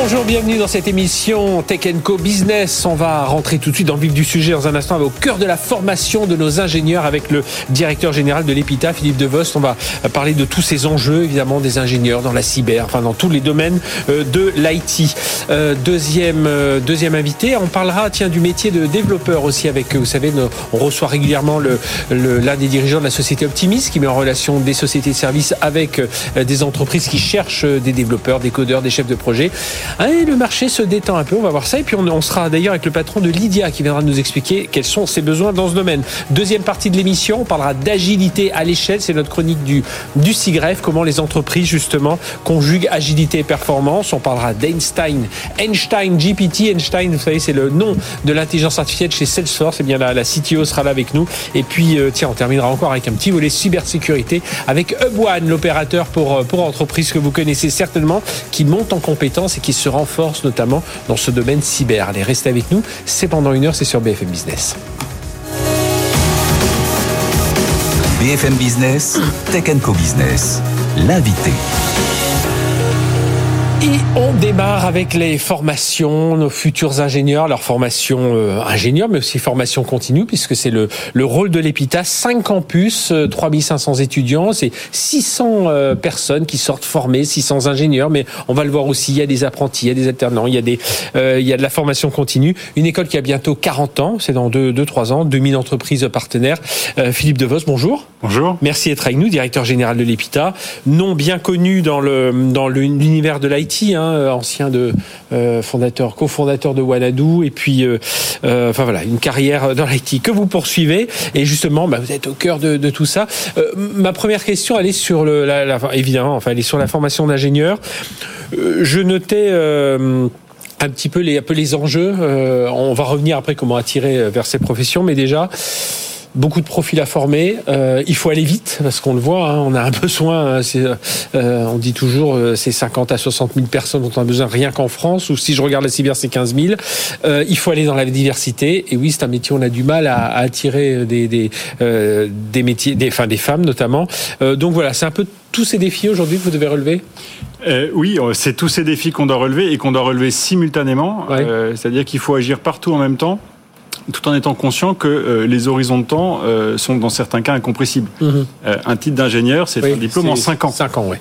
Bonjour, bienvenue dans cette émission Tech Co Business. On va rentrer tout de suite dans le vif du sujet dans un instant, au cœur de la formation de nos ingénieurs avec le directeur général de l'EPITA, Philippe Devost. On va parler de tous ces enjeux, évidemment, des ingénieurs dans la cyber, enfin dans tous les domaines euh, de l'IT. Euh, deuxième, euh, deuxième invité, on parlera tiens, du métier de développeur aussi avec, vous savez, on reçoit régulièrement l'un l'un des dirigeants de la société Optimis qui met en relation des sociétés de services avec des entreprises qui cherchent des développeurs, des codeurs, des chefs de projet. Allez, le marché se détend un peu, on va voir ça. Et puis on, sera d'ailleurs avec le patron de Lydia qui viendra nous expliquer quels sont ses besoins dans ce domaine. Deuxième partie de l'émission, on parlera d'agilité à l'échelle. C'est notre chronique du, du CIGREF, comment les entreprises justement conjuguent agilité et performance. On parlera d'Einstein, Einstein GPT. Einstein, vous savez, c'est le nom de l'intelligence artificielle chez Salesforce. Et eh bien la, la CTO sera là avec nous. Et puis, euh, tiens, on terminera encore avec un petit volet cybersécurité avec Hub l'opérateur pour, euh, pour entreprise que vous connaissez certainement, qui monte en compétences et qui se renforce notamment dans ce domaine cyber. Allez, restez avec nous. C'est pendant une heure, c'est sur BFM Business. BFM Business, Tech Co Business, l'invité. Et on démarre avec les formations, nos futurs ingénieurs, leur formation euh, ingénieur, mais aussi formation continue, puisque c'est le, le rôle de l'EPITA. 5 campus, 3500 euh, étudiants, c'est 600 euh, personnes qui sortent formées, 600 ingénieurs, mais on va le voir aussi, il y a des apprentis, il y a des alternants, il y a, des, il y a de la formation continue. Une école qui a bientôt 40 ans, c'est dans 2-3 ans, 2000 entreprises partenaires. Philippe Devos, bonjour. Bonjour. Merci d'être avec nous, directeur général de l'EPITA. Nom bien connu dans l'univers dans l'univers de l'IT Hein, euh, ancien euh, fondateur, cofondateur de Wanadu, et puis, euh, voilà, une carrière dans l'IT que vous poursuivez. Et justement, bah, vous êtes au cœur de, tout ça. ma première question, elle est sur la, évidemment, sur la formation d'ingénieur. je notais un petit peu les, peu les enjeux. on va revenir après comment attirer vers ces professions, mais déjà beaucoup de profils à former. Euh, il faut aller vite parce qu'on le voit, hein, on a un besoin. Hein, euh, on dit toujours euh, c'est 50 à 60 000 personnes dont on a besoin rien qu'en France. Ou si je regarde la cyber, c'est 15 000. Euh, il faut aller dans la diversité. Et oui, c'est un métier on a du mal à, à attirer des des, des métiers, des, enfin des femmes notamment. donc voilà, c'est un peu tous ces défis aujourd'hui que vous devez relever. oui, c'est tous ces défis qu'on doit relever et qu'on doit relever simultanément. C'est-à-dire qu'il faut agir partout en même temps tout en étant conscient que euh, les horizons de temps euh, sont dans certains cas incompressibles. Mhm. Euh, un titre d'ingénieur, c'est un diplôme en 5 ans. 5 ans, oui.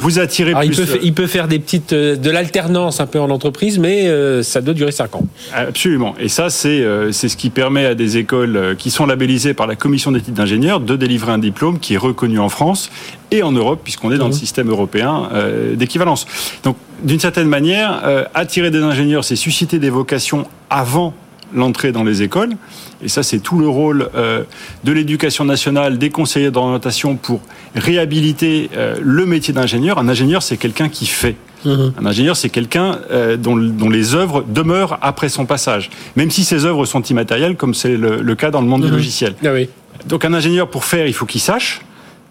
vous attirez plus... Il peut, il peut, faire des petites, de l'alternance un peu en entreprise, mais ça doit durer 5 ans. Absolument. Et ça, c'est c'est ce qui permet à des écoles qui sont labellisées par la commission d'études d'ingénieurs de délivrer un diplôme qui est reconnu en France et en Europe, puisqu'on est dans le mhm. système européen d'équivalence. Donc, d'une certaine manière, attirer des ingénieurs, c'est susciter des vocations avant l'entrée dans les écoles. Et ça, c'est tout le rôle euh, de l'éducation nationale, des conseillers d'orientation pour réhabiliter euh, le métier d'ingénieur. Un ingénieur, c'est quelqu'un qui fait. Mhm. Un ingénieur, c'est quelqu'un euh, dont, les œuvres demeurent après son passage, même si ces œuvres sont immatérielles, comme c'est le, cas dans le monde du mhm. logiciel. Ah oui. Donc un ingénieur, pour faire, il faut qu'il sache.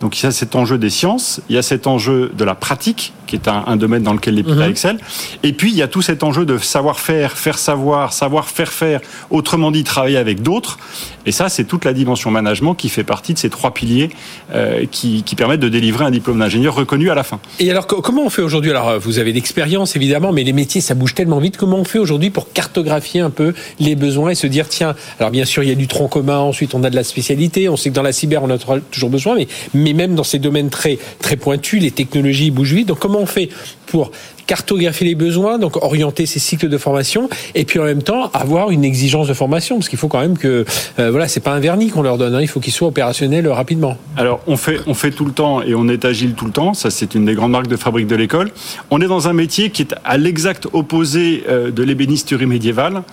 Donc il y a cet enjeu des sciences, il y a cet enjeu de la pratique, qui est un, domaine dans lequel les mmh. excellent. Et puis il y a tout cet enjeu de savoir-faire, faire savoir, savoir faire faire, autrement dit travailler avec d'autres. Et ça, c'est toute la dimension management qui fait partie de ces trois piliers euh, qui, qui, permettent de délivrer un diplôme d'ingénieur reconnu à la fin. Et alors comment on fait aujourd'hui? Alors vous avez l'expérience évidemment, mais les métiers ça bouge tellement vite. Comment on fait aujourd'hui pour cartographier un peu les besoins et se dire tiens, alors bien sûr il y a du tronc commun, ensuite on a de la spécialité, on sait que dans la cyber on a toujours besoin, mais mais même dans ces domaines très très pointus, les technologies bougent vite. Donc comment on fait pour cartographier les besoins, donc orienter ces cycles de formation, et puis en même temps avoir une exigence de formation, parce qu'il faut quand même que euh, voilà, c'est pas un vernis qu'on leur donne, hein, il faut qu'ils soient opérationnels rapidement. Alors on fait on fait tout le temps et on est agile tout le temps, ça c'est une des grandes marques de fabrique de l'école. On est dans un métier qui est à l'exact opposé euh, de l'ébénisterie médiévale.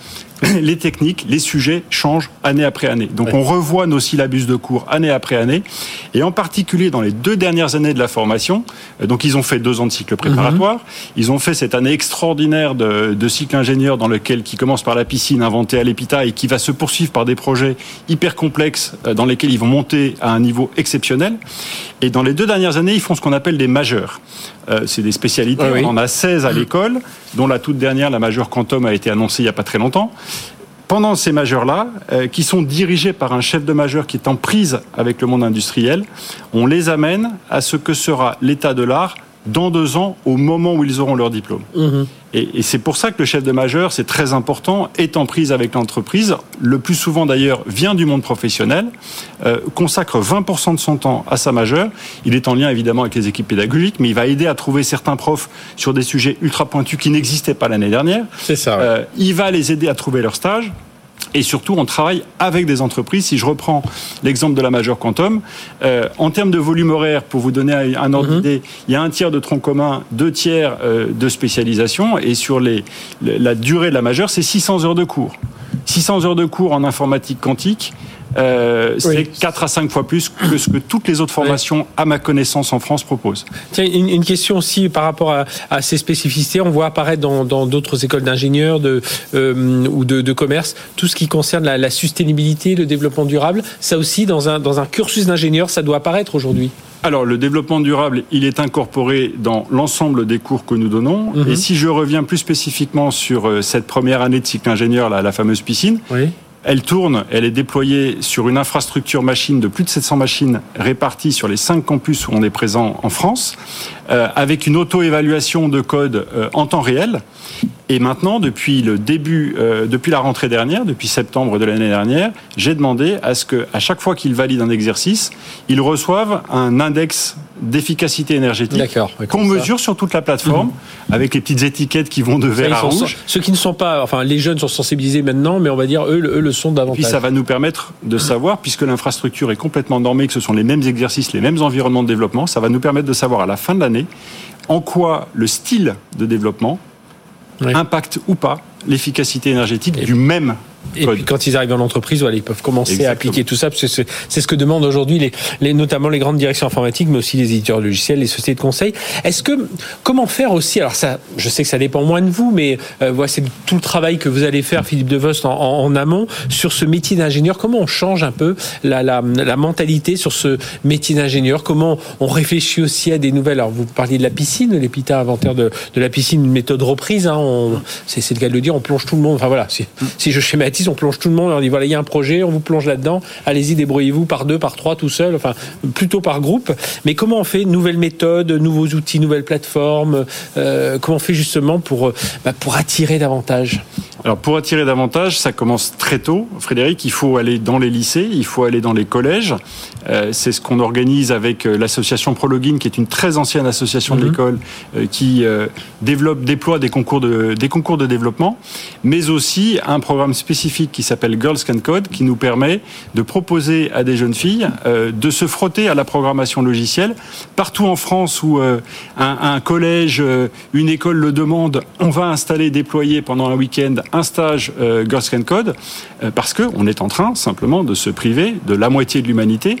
Les techniques, les sujets changent année après année. Donc on revoit nos syllabus de cours année après année, et en particulier dans les deux dernières années de la formation. Euh, donc ils ont fait deux ans de cycle préparatoire. Ils ont fait cette année extraordinaire de, de cycle ingénieur dans lequel qui commence par la piscine inventée à l'EPITA et qui va se poursuivre par des projets hyper complexes euh, dans lesquels ils vont monter à un niveau exceptionnel. Et dans les deux dernières années, ils font ce qu'on appelle des majeurs. Euh, c'est des spécialités. On en a 16 à l'école, dont la toute dernière, la majeure quantum, a été annoncée il n'y a pas très longtemps. pendant ces majeurs-là, euh, qui sont dirigés par un chef de majeur qui est en prise avec le monde industriel, on les amène à ce que sera l'état de l'art dans deux ans, au moment où ils auront leur diplôme. Mhm. Et, c'est pour ça que le chef de majeur, c'est très important, est en prise avec l'entreprise. Le plus souvent d'ailleurs vient du monde professionnel, euh, consacre 20% de son temps à sa majeure. Il est en lien évidemment avec les équipes pédagogiques, mais il va aider à trouver certains profs sur des sujets ultra pointus qui n'existaient pas l'année dernière. C'est ça. Euh, il va les aider à trouver leur stage. Et surtout, on travaille avec des entreprises. Si je reprends l'exemple de la majeure Quantum, euh, en termes de volume horaire, pour vous donner un ordre mhm. d'idée, il y a un tiers de tronc commun, deux tiers euh, de spécialisation, et sur les, la durée de la majeure, c'est 600 heures de cours. 600 heures de cours en informatique quantique, euh, c'est 4 à 5 fois plus que ce que toutes les autres formations, à ma connaissance, en France proposent. Tiens, une, question aussi par rapport à, ces spécificités. On voit apparaître dans d'autres écoles d'ingénieurs de, euh, ou de, commerce tout ce qui concerne la, la, sustainabilité, le développement durable. Ça aussi, dans un, dans un cursus d'ingénieur, ça doit apparaître aujourd'hui. Alors, le développement durable, il est incorporé dans l'ensemble des cours que nous donnons. Mhm. Et si je reviens plus spécifiquement sur euh, cette première année de cycle ingénieur, la fameuse piscine, oui. Elle tourne, elle est déployée sur une infrastructure machine de plus de 700 machines réparties sur les cinq campus où on est présent en France, euh, avec une auto-évaluation de code euh, en temps réel. Et maintenant, depuis le début, euh, depuis la rentrée dernière, depuis septembre de l'année dernière, j'ai demandé à ce que, à chaque fois qu'ils valident un exercice, ils reçoivent un index d'efficacité énergétique qu'on mesure sur toute la plateforme mhm. avec les petites étiquettes qui vont de vert à rouge. Ceux qui ne sont pas, enfin, les jeunes sont sensibilisés maintenant, mais on va dire eux, eux le sont davantage. Puis ça va nous permettre de savoir, puisque l'infrastructure est complètement normée, que ce sont les mêmes exercices, les mêmes environnements de développement, ça va nous permettre de savoir à la fin de l'année en quoi le style de développement impacte ou pas l'efficacité énergétique du même et puis quand ils arrivent dans l'entreprise, voilà, ils peuvent commencer à appliquer tout ça, parce que c'est ce que demandent aujourd'hui les, les, notamment les grandes directions informatiques, mais aussi les éditeurs de logiciels, les sociétés de conseil. Est-ce que comment faire aussi Alors ça, je sais que ça dépend moins de vous, mais euh, voilà, c'est tout le travail que vous allez faire, Philippe Devost, en, en, amont sur ce métier d'ingénieur. Comment on change un peu la, la, la mentalité sur ce métier d'ingénieur? Comment on réfléchit aussi à des nouvelles? Alors vous parliez de la piscine, l'EPITA inventaire de, de la piscine, une méthode reprise. Hein, c'est le cas de le dire. On plonge tout le monde. Enfin voilà, si, si je schématise on plonge tout le monde, on dit voilà, il y a un projet, on vous plonge là-dedans, allez-y, débrouillez-vous par deux, par trois, tout seul, enfin, plutôt par groupe. Mais comment on fait Nouvelles méthodes, nouveaux outils, nouvelles plateformes euh, Comment on fait justement pour, euh, bah, pour attirer davantage? Alors pour attirer davantage, ça commence très tôt. Frédéric, il faut aller dans les lycées, il faut aller dans les collèges. Euh, c'est ce qu'on organise avec l'association Prologin, qui est une très ancienne association de mhm. l'école, euh, qui développe, déploie des concours de des concours de développement, mais aussi un programme spécifique qui s'appelle Girls Can Code, qui nous permet de proposer à des jeunes filles de se frotter à la programmation logicielle partout en France où un, un, collège, une école le demande. On va installer, déployer pendant un week-end un stage euh, Girls Can Code euh, parce qu'on est en train simplement de se priver de la moitié de l'humanité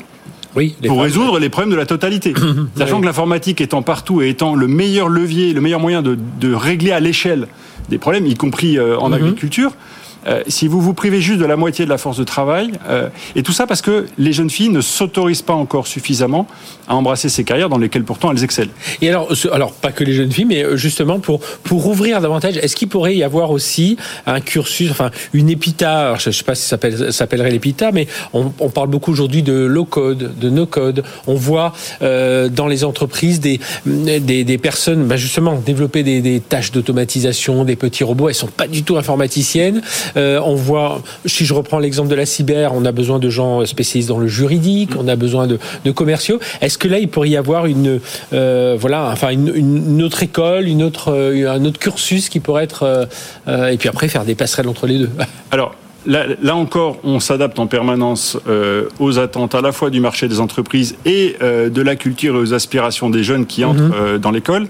oui, pour résoudre les problèmes de la totalité. Sachant que l'informatique étant partout et étant le meilleur levier, le meilleur moyen de, de régler à l'échelle des problèmes, y compris euh, en mhm. agriculture, euh, si vous vous privez juste de la moitié de la force de travail, euh, et tout ça parce que les jeunes filles ne s'autorisent pas encore suffisamment à embrasser ces carrières dans lesquelles pourtant elles excellent. Et alors, alors pas que les jeunes filles, mais euh, justement pour pour ouvrir davantage, est-ce qu'il pourrait y avoir aussi un cursus, enfin une épita, je ne sais pas si ça s'appellerait l'épita, mais on, on, parle beaucoup aujourd'hui de low code, de no code. On voit euh, dans les entreprises des des, des personnes, bah justement, développer des, des tâches d'automatisation, des petits robots. Elles sont pas du tout informaticiennes. Euh, on voit, si je reprends l'exemple de la cyber, on a besoin de gens spécialisés dans le juridique, on a besoin de, commerciaux. Est-ce que là, il pourrait y avoir une, euh, voilà, enfin une, autre école, une autre, euh, un autre cursus qui pourrait être, et puis après faire des passerelles entre les deux? Alors. Là, encore, on s'adapte en permanence aux attentes à la fois du marché des entreprises et de la culture et aux aspirations des jeunes qui entrent mhm. dans l'école,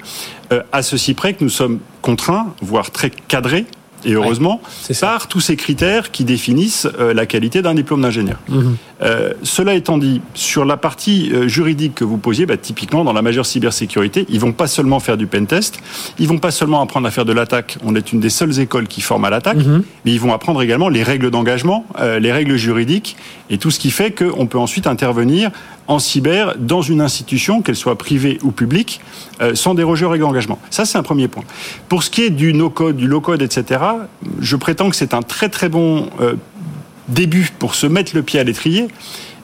à ceci près que nous sommes contraints, voire très cadrés, et heureusement, par tous ces critères qui définissent euh, la qualité d'un diplôme d'ingénieur. Mhm. Euh, cela étant dit, sur la partie euh, juridique que vous posiez, bah, typiquement dans la majeure cybersécurité, ils vont pas seulement faire du pen test, ils vont pas seulement apprendre à faire de l'attaque. On est une des seules écoles qui forment à l'attaque, mhm. mais ils vont apprendre également les règles d'engagement, les règles juridiques et tout ce qui fait qu'on peut ensuite intervenir en cyber dans une institution, qu'elle soit privée ou publique, euh, sans déroger aux règles d'engagement. Ça, c'est un premier point. Pour ce qui est du no-code, du low-code, etc., je prétends que c'est un très très bon euh, début pour se mettre le pied à l'étrier.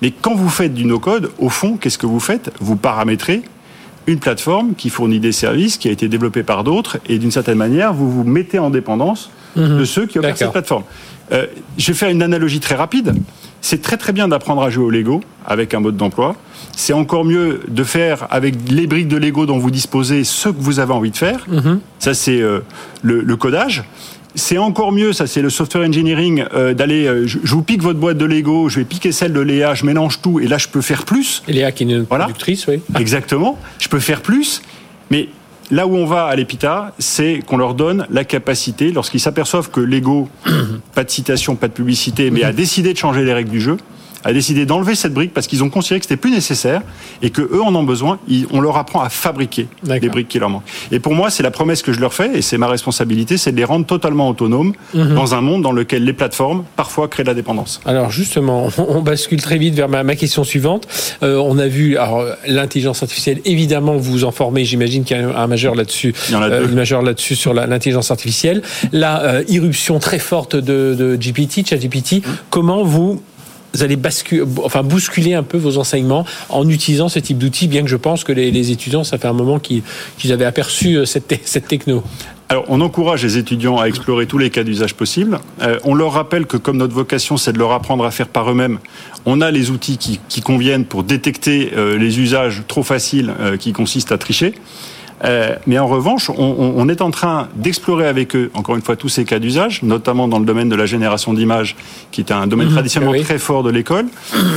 Mais quand vous faites du no-code, au fond, qu'est-ce que vous faites? Vous paramétrez une plateforme qui fournit des services, qui a été développée par d'autres, et d'une certaine manière, vous vous mettez en dépendance Mhm. de ceux qui opèrent cette plateforme. Euh, je vais faire une analogie très rapide. C'est très très bien d'apprendre à jouer au Lego avec un mode d'emploi. C'est encore mieux de faire avec les briques de Lego dont vous disposez ce que vous avez envie de faire. Mhm. Ça c'est euh, le, le codage. C'est encore mieux, ça c'est le software engineering, euh, d'aller, euh, je, je vous pique votre boîte de Lego, je vais piquer celle de Léa, je mélange tout et là je peux faire plus. Et Léa qui est une Voilà. productrice, oui. Exactement. Je peux faire plus, mais là où on va à l'EPITA, c'est qu'on leur donne la capacité, lorsqu'ils s'aperçoivent que Lego, pas de citation, pas de publicité, mais a décidé de changer les règles du jeu, a décidé d'enlever cette brique parce qu'ils ont considéré que c'était plus nécessaire et que eux en ont besoin. on leur apprend à fabriquer les briques qui leur manquent. Et pour moi, c'est la promesse que je leur fais et c'est ma responsabilité, c'est de les rendre totalement autonomes dans un monde dans lequel les plateformes parfois créent de la dépendance. Alors justement, on bascule très vite vers ma, question suivante. Euh, on a vu alors l'intelligence artificielle. Évidemment, vous vous en formez. J'imagine qu'il y a un, majeur là-dessus. Il y en a euh, deux. majeure là-dessus sur l'intelligence artificielle. La euh, irruption très forte de, de GPT, ChatGPT. Comment vous vous allez basculer, enfin bousculer un peu vos enseignements en utilisant ce type d'outils, bien que je pense que les, étudiants, ça fait un moment qu'ils avaient aperçu euh, cette, te- cette techno. Alors, on encourage les étudiants à explorer tous les cas d'usage possibles. Euh, on leur rappelle que comme notre vocation, c'est de leur apprendre à faire par eux-mêmes, on a les outils qui, conviennent pour détecter euh, les usages trop faciles qui consistent à tricher. Euh, mais en revanche, on, on- on est en train d'explorer avec eux, encore une fois, tous ces cas d'usage, notamment dans le domaine de la génération d'images, qui est un domaine traditionnellement oui. très fort de l'école.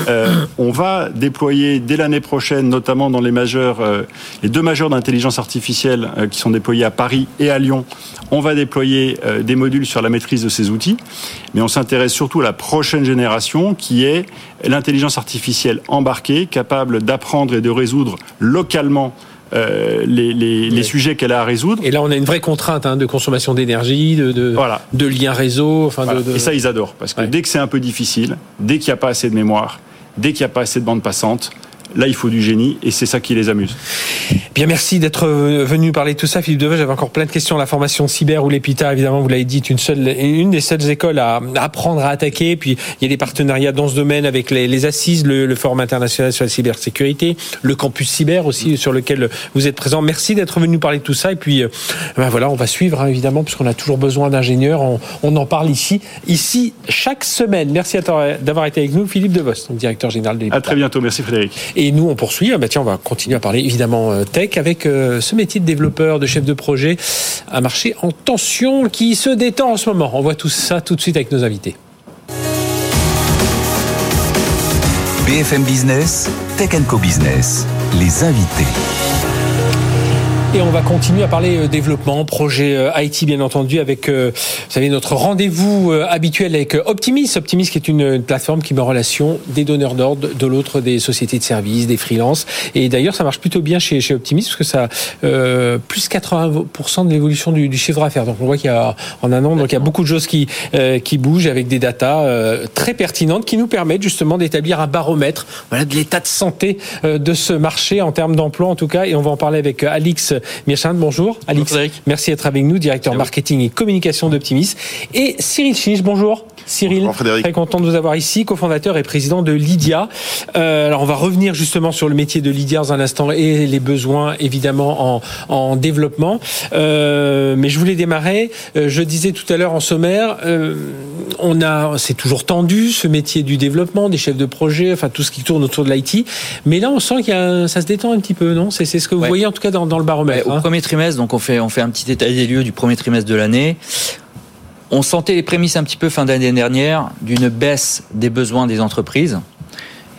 Euh, on va déployer dès l'année prochaine, notamment dans les majeurs, euh, les deux majeurs d'intelligence artificielle euh, qui sont déployés à Paris et à Lyon. On va déployer euh, des modules sur la maîtrise de ces outils, mais on s'intéresse surtout à la prochaine génération, qui est l'intelligence artificielle embarquée, capable d'apprendre et de résoudre localement euh, les, les- les Oui. sujets qu'elle a à résoudre. Et là, on a une vraie contrainte hein, de consommation d'énergie, de, de, Voilà. de liens réseau. Enfin, Voilà. de, de- Et ça, ils adorent. Parce que Ouais. dès que c'est un peu difficile, dès qu'il n'y a pas assez de mémoire, dès qu'il n'y a pas assez de bande passante, là, il faut du génie et c'est ça qui les amuse. Bien, merci d'être euh, venu parler de tout ça, Philippe Deveux. J'avais encore plein de questions. La formation cyber ou l'EPITA, évidemment, vous l'avez dit, est une, seule, une des seules écoles à apprendre à attaquer. Puis, il y a des partenariats dans ce domaine avec les, les assises, le, le Forum international sur la cybersécurité, le campus cyber aussi, sur lequel vous êtes présent. Merci d'être venu nous parler de tout ça. Et puis, euh, ben voilà, on va suivre, hein, évidemment, puisqu'on a toujours besoin d'ingénieurs. On, on en parle ici, ici, chaque semaine. Merci toi d'avoir été avec nous, Philippe Devos, donc directeur général de l'EPITA. À très bientôt. Merci Frédéric. Et nous, on poursuit. Ah bah tiens, on va continuer à parler évidemment euh, tech avec euh, ce métier de développeur, de chef de projet, un marché en tension qui se détend en ce moment. On voit tout ça tout de suite avec nos invités. BFM Business, Tech Co Business, les invités. Et on va continuer à parler euh, développement, projet euh, IT bien entendu, avec euh, vous savez notre rendez-vous habituel avec Optimis. Optimis qui est une, plateforme qui met en relation des donneurs d'ordre, de l'autre des sociétés de services, des freelances. Et d'ailleurs ça marche plutôt bien chez, chez Optimis parce que ça euh, plus 80% de l'évolution du, du chiffre d'affaires. Donc on voit qu'il y a en un an donc il y a beaucoup de choses qui euh, qui bougent avec des datas euh, très pertinentes qui nous permettent justement d'établir un baromètre voilà de l'état de santé euh, de ce marché en termes d'emploi en tout cas. Et on va en parler avec Alix Mirchand. Bonjour, Alix. Frédéric. Merci d'être avec nous, directeur marketing et communication d'Optimis. Et Cyril Chiche, bonjour. Cyril, très content de vous avoir ici, cofondateur et président de Lydia. Euh, alors on va revenir justement sur le métier de Lydia dans un instant et les besoins évidemment en, en développement. Euh, mais je voulais démarrer. Euh, je disais tout à l'heure en sommaire, euh, on a, c'est toujours tendu ce métier du développement, des chefs de projet, enfin tout ce qui tourne autour de l'IT. Mais là on sent qu'il y a, un- ça se détend un petit peu, non? C'est c'est ce que vous Ouais. voyez en tout cas dans, dans le baromètre. Ouais, au hein? premier trimestre, donc on fait, on fait un petit état des lieux du premier trimestre de l'année. On sentait les prémices un petit peu fin d'année dernière d'une baisse des besoins des entreprises.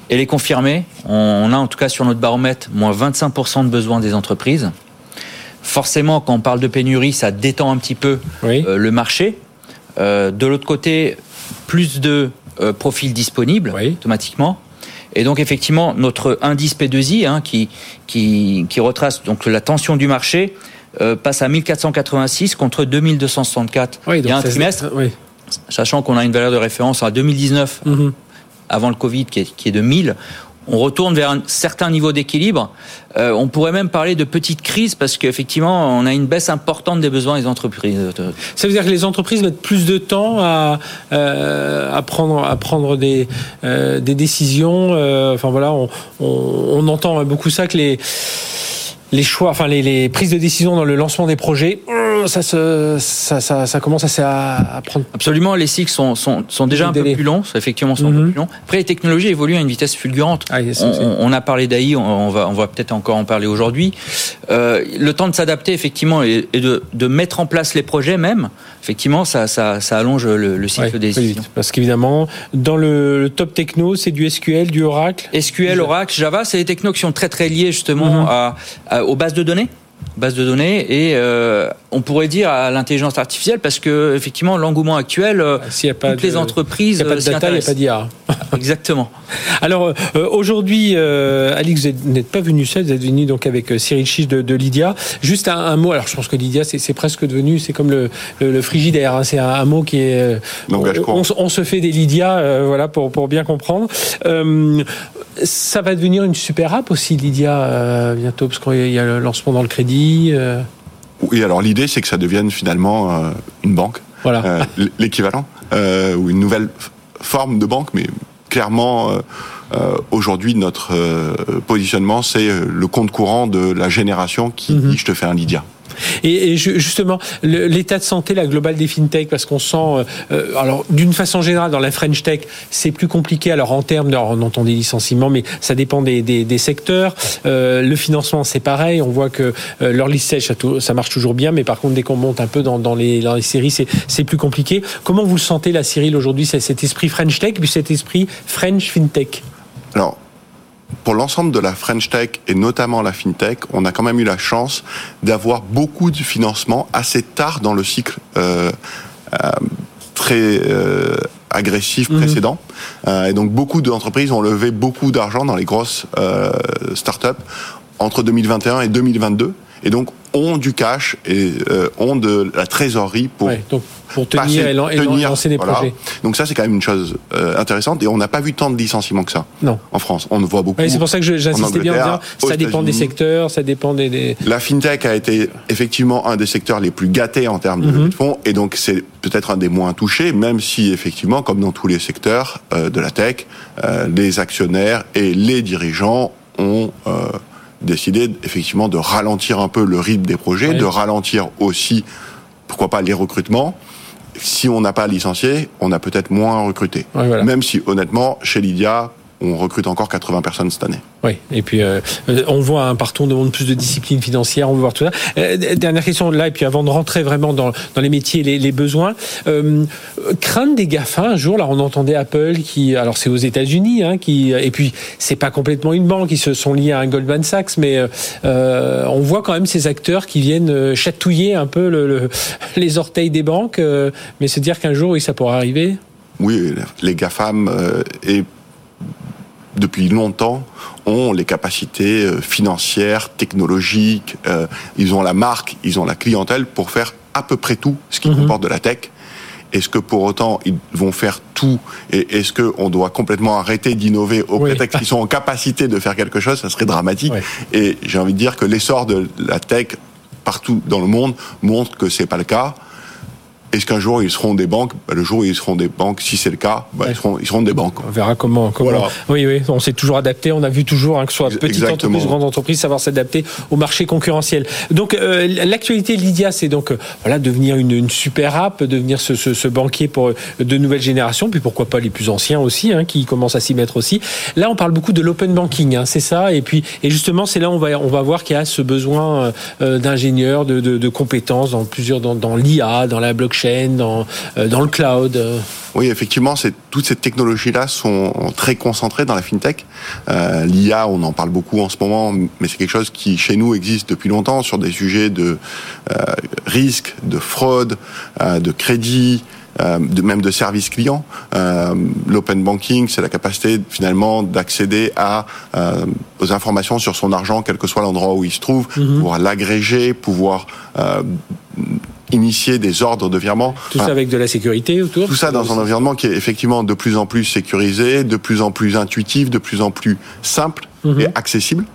Et les confirmer, on, a en tout cas sur notre baromètre moins 25% de besoins des entreprises. Forcément, quand on parle de pénurie, ça détend un petit peu Oui. euh, le marché. Euh, de l'autre côté, plus de euh, profils disponibles Oui. automatiquement. Et donc effectivement, notre indice P2I hein, qui, qui, qui retrace donc la tension du marché euh, passe à 1486 contre 2264 Oui, il y a un trimestre, Oui. sachant qu'on a une valeur de référence à 2019 Mhm. avant le Covid qui est, qui est de 1000. on retourne vers un certain niveau d'équilibre. Euh, on pourrait même parler de petite crise parce qu'effectivement, on a une baisse importante des besoins des entreprises. Ça veut dire que les entreprises mettent plus de temps à, euh, à prendre, à prendre des, euh, des décisions. Euh, enfin voilà, on, on, on entend beaucoup ça que les les choix, enfin les, les, prises de décision dans le lancement des projets, ça, se, ça, ça, ça commence à, à, prendre. Absolument, les cycles sont, sont, sont déjà un peu plus longs, effectivement, sont un peu mhm. plus longs. Après, les technologies évoluent à une vitesse fulgurante. Ah, on, on, a parlé d'AI, on, va, on va peut-être encore en parler aujourd'hui. Euh, le temps de s'adapter, effectivement, et, et de, de, mettre en place les projets même, effectivement, ça, ça, ça allonge le, le cycle des décisions. Parce qu'évidemment, dans le, le, top techno, c'est du SQL, du Oracle. SQL, Oracle, Java, c'est des technos qui sont très très liés justement à, à aux bases de données base de données et euh, on pourrait dire à l'intelligence artificielle parce que effectivement l'engouement actuel euh, y a pas toutes les entreprises il n'y a pas de data il n'y a pas d'IA exactement. Alors euh, aujourd'hui euh, Alix vous n'êtes pas venu seul vous êtes venu donc avec euh, Cyril Chiche de, de Lydia. Juste un, un, mot alors je pense que Lydia c'est presque devenu c'est comme le, le, le frigidaire hein, c'est un, un, mot qui est on, on, on, se fait des Lydia voilà pour, pour bien comprendre. Ça va devenir une super app aussi Lydia bientôt parce qu'il y a le lancement dans le crédit euh. Oui, alors l'idée, c'est que ça devienne finalement euh, une banque, voilà. Euh, l'équivalent, ou une nouvelle forme de banque, mais clairement, aujourd'hui, notre positionnement, c'est le compte courant de la génération qui mhm. dit je te fais un Lydia. Et, justement, l'état de santé, la globale des fintech, parce qu'on sent, euh, euh, alors d'une façon générale, dans la French Tech, c'est plus compliqué. Alors en termes, de, on entend des licenciements, mais ça dépend des, secteurs. Euh, le financement, c'est pareil. On voit que leur stage, ça, ça, marche toujours bien, mais par contre, dès qu'on monte un peu dans, les, dans les séries, c'est plus compliqué. Comment vous le sentez, la Cyril, aujourd'hui, cet esprit French Tech, puis cet esprit French FinTech? Pour l'ensemble de la French Tech et notamment la FinTech, on a quand même eu la chance d'avoir beaucoup de financement assez tard dans le cycle euh, euh, très euh, agressif mmh. précédent. Et donc beaucoup d'entreprises ont levé beaucoup d'argent dans les grosses startups entre 2021 et 2022. Et donc ont du cash et euh, ont de la trésorerie pour ouais, donc pour tenir, et, tenir lancer des voilà. projets. Donc ça c'est quand même une chose euh, intéressante et on n'a pas vu tant de licenciements que ça. Non. En France, on ne voit beaucoup. Ouais, c'est pour ça que j'insistais bien en disant ça dépend des secteurs, ça dépend des, des, La fintech a été effectivement un des secteurs les plus gâtés en termes mm -hmm. de fonds et donc c'est peut-être un des moins touchés, même si effectivement, comme dans tous les secteurs euh, de la tech, euh, les actionnaires et les dirigeants ont euh, décidé effectivement de ralentir un peu le rythme des projets, oui. de ralentir aussi, pourquoi pas, les recrutements. Si on n'a pas licencié, on a peut-être moins recruté. Oui, voilà. Même si honnêtement, chez Lydia, on recrute encore 80 personnes cette année. Oui, et puis euh, on voit un partout, on demande plus de discipline financière, on veut voir tout ça. Euh, dernière question là, et puis avant de rentrer vraiment dans, dans les métiers, les, les besoins, euh, crainte des GAFA un jour, là on entendait Apple qui, alors c'est aux États-Unis, hein, qui, et puis c'est pas complètement une banque, ils se sont liés à un Goldman Sachs, mais euh, on voit quand même ces acteurs qui viennent chatouiller un peu le, le, les orteils des banques, mais se dire qu'un jour, oui, ça pourra arriver. Oui, les GAFAM et depuis longtemps, ont les capacités euh, financières, technologiques, euh, ils ont la marque, ils ont la clientèle pour faire à peu près tout ce qui mm -hmm. comporte de la tech. Est-ce que pour autant ils vont faire tout et est-ce qu'on doit complètement arrêter d'innover au oui. prétexte qu'ils sont en capacité de faire quelque chose? Ça serait dramatique. Oui. Et j'ai envie de dire que l'essor de la tech partout dans le monde montre que c'est pas le cas. Est-ce qu'un jour ils seront des banques bah, Le jour où ils seront des banques, si c'est le cas, bah, ouais. ils, seront, ils seront des banques. On verra comment. comment... Voilà. Oui, oui, on s'est toujours adapté. On a vu toujours hein, que ce soit petite entreprise, grande entreprise, savoir s'adapter au marché concurrentiel. Donc euh, l'actualité Lydia, c'est donc euh, voilà devenir une, une, super app, devenir ce, ce, ce, banquier pour euh, de nouvelles générations, puis pourquoi pas les plus anciens aussi, hein, qui commencent à s'y mettre aussi. Là, on parle beaucoup de l'open banking, hein, c'est ça. Et puis et justement, c'est là on va on va voir qu'il y a ce besoin euh, d'ingénieurs, de, de, de, compétences dans plusieurs dans, dans l'IA, dans la blockchain dans, euh, dans le cloud oui, effectivement, toutes ces technologies-là sont très concentrées dans la fintech. Euh, L'IA, on en parle beaucoup en ce moment, mais c'est quelque chose qui, chez nous, existe depuis longtemps sur des sujets de euh, risque, de fraude, euh, de crédit, euh, de, même de service client. Euh, L'open banking, c'est la capacité finalement d'accéder à euh, aux informations sur son argent, quel que soit l'endroit où il se trouve, mm -hmm. pouvoir l'agréger, pouvoir initier des ordres de virement. Tout ça avec de la sécurité autour. Tout ça dans un environnement qui est effectivement de plus en plus sécurisé, de plus en plus intuitif, de plus en plus simple Mhm. et accessible.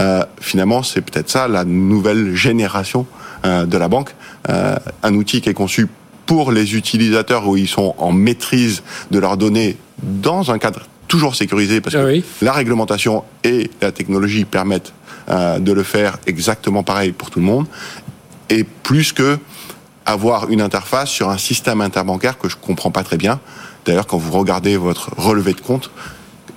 Euh, finalement, c'est peut-être ça la nouvelle génération euh, de la banque, euh, un outil qui est conçu pour les utilisateurs où ils sont en maîtrise de leurs données dans un cadre toujours sécurisé parce que Ah oui. la réglementation et la technologie permettent de le faire exactement pareil pour tout le monde et plus que avoir une interface sur un système interbancaire que je comprends pas très bien. D'ailleurs, quand vous regardez votre relevé de compte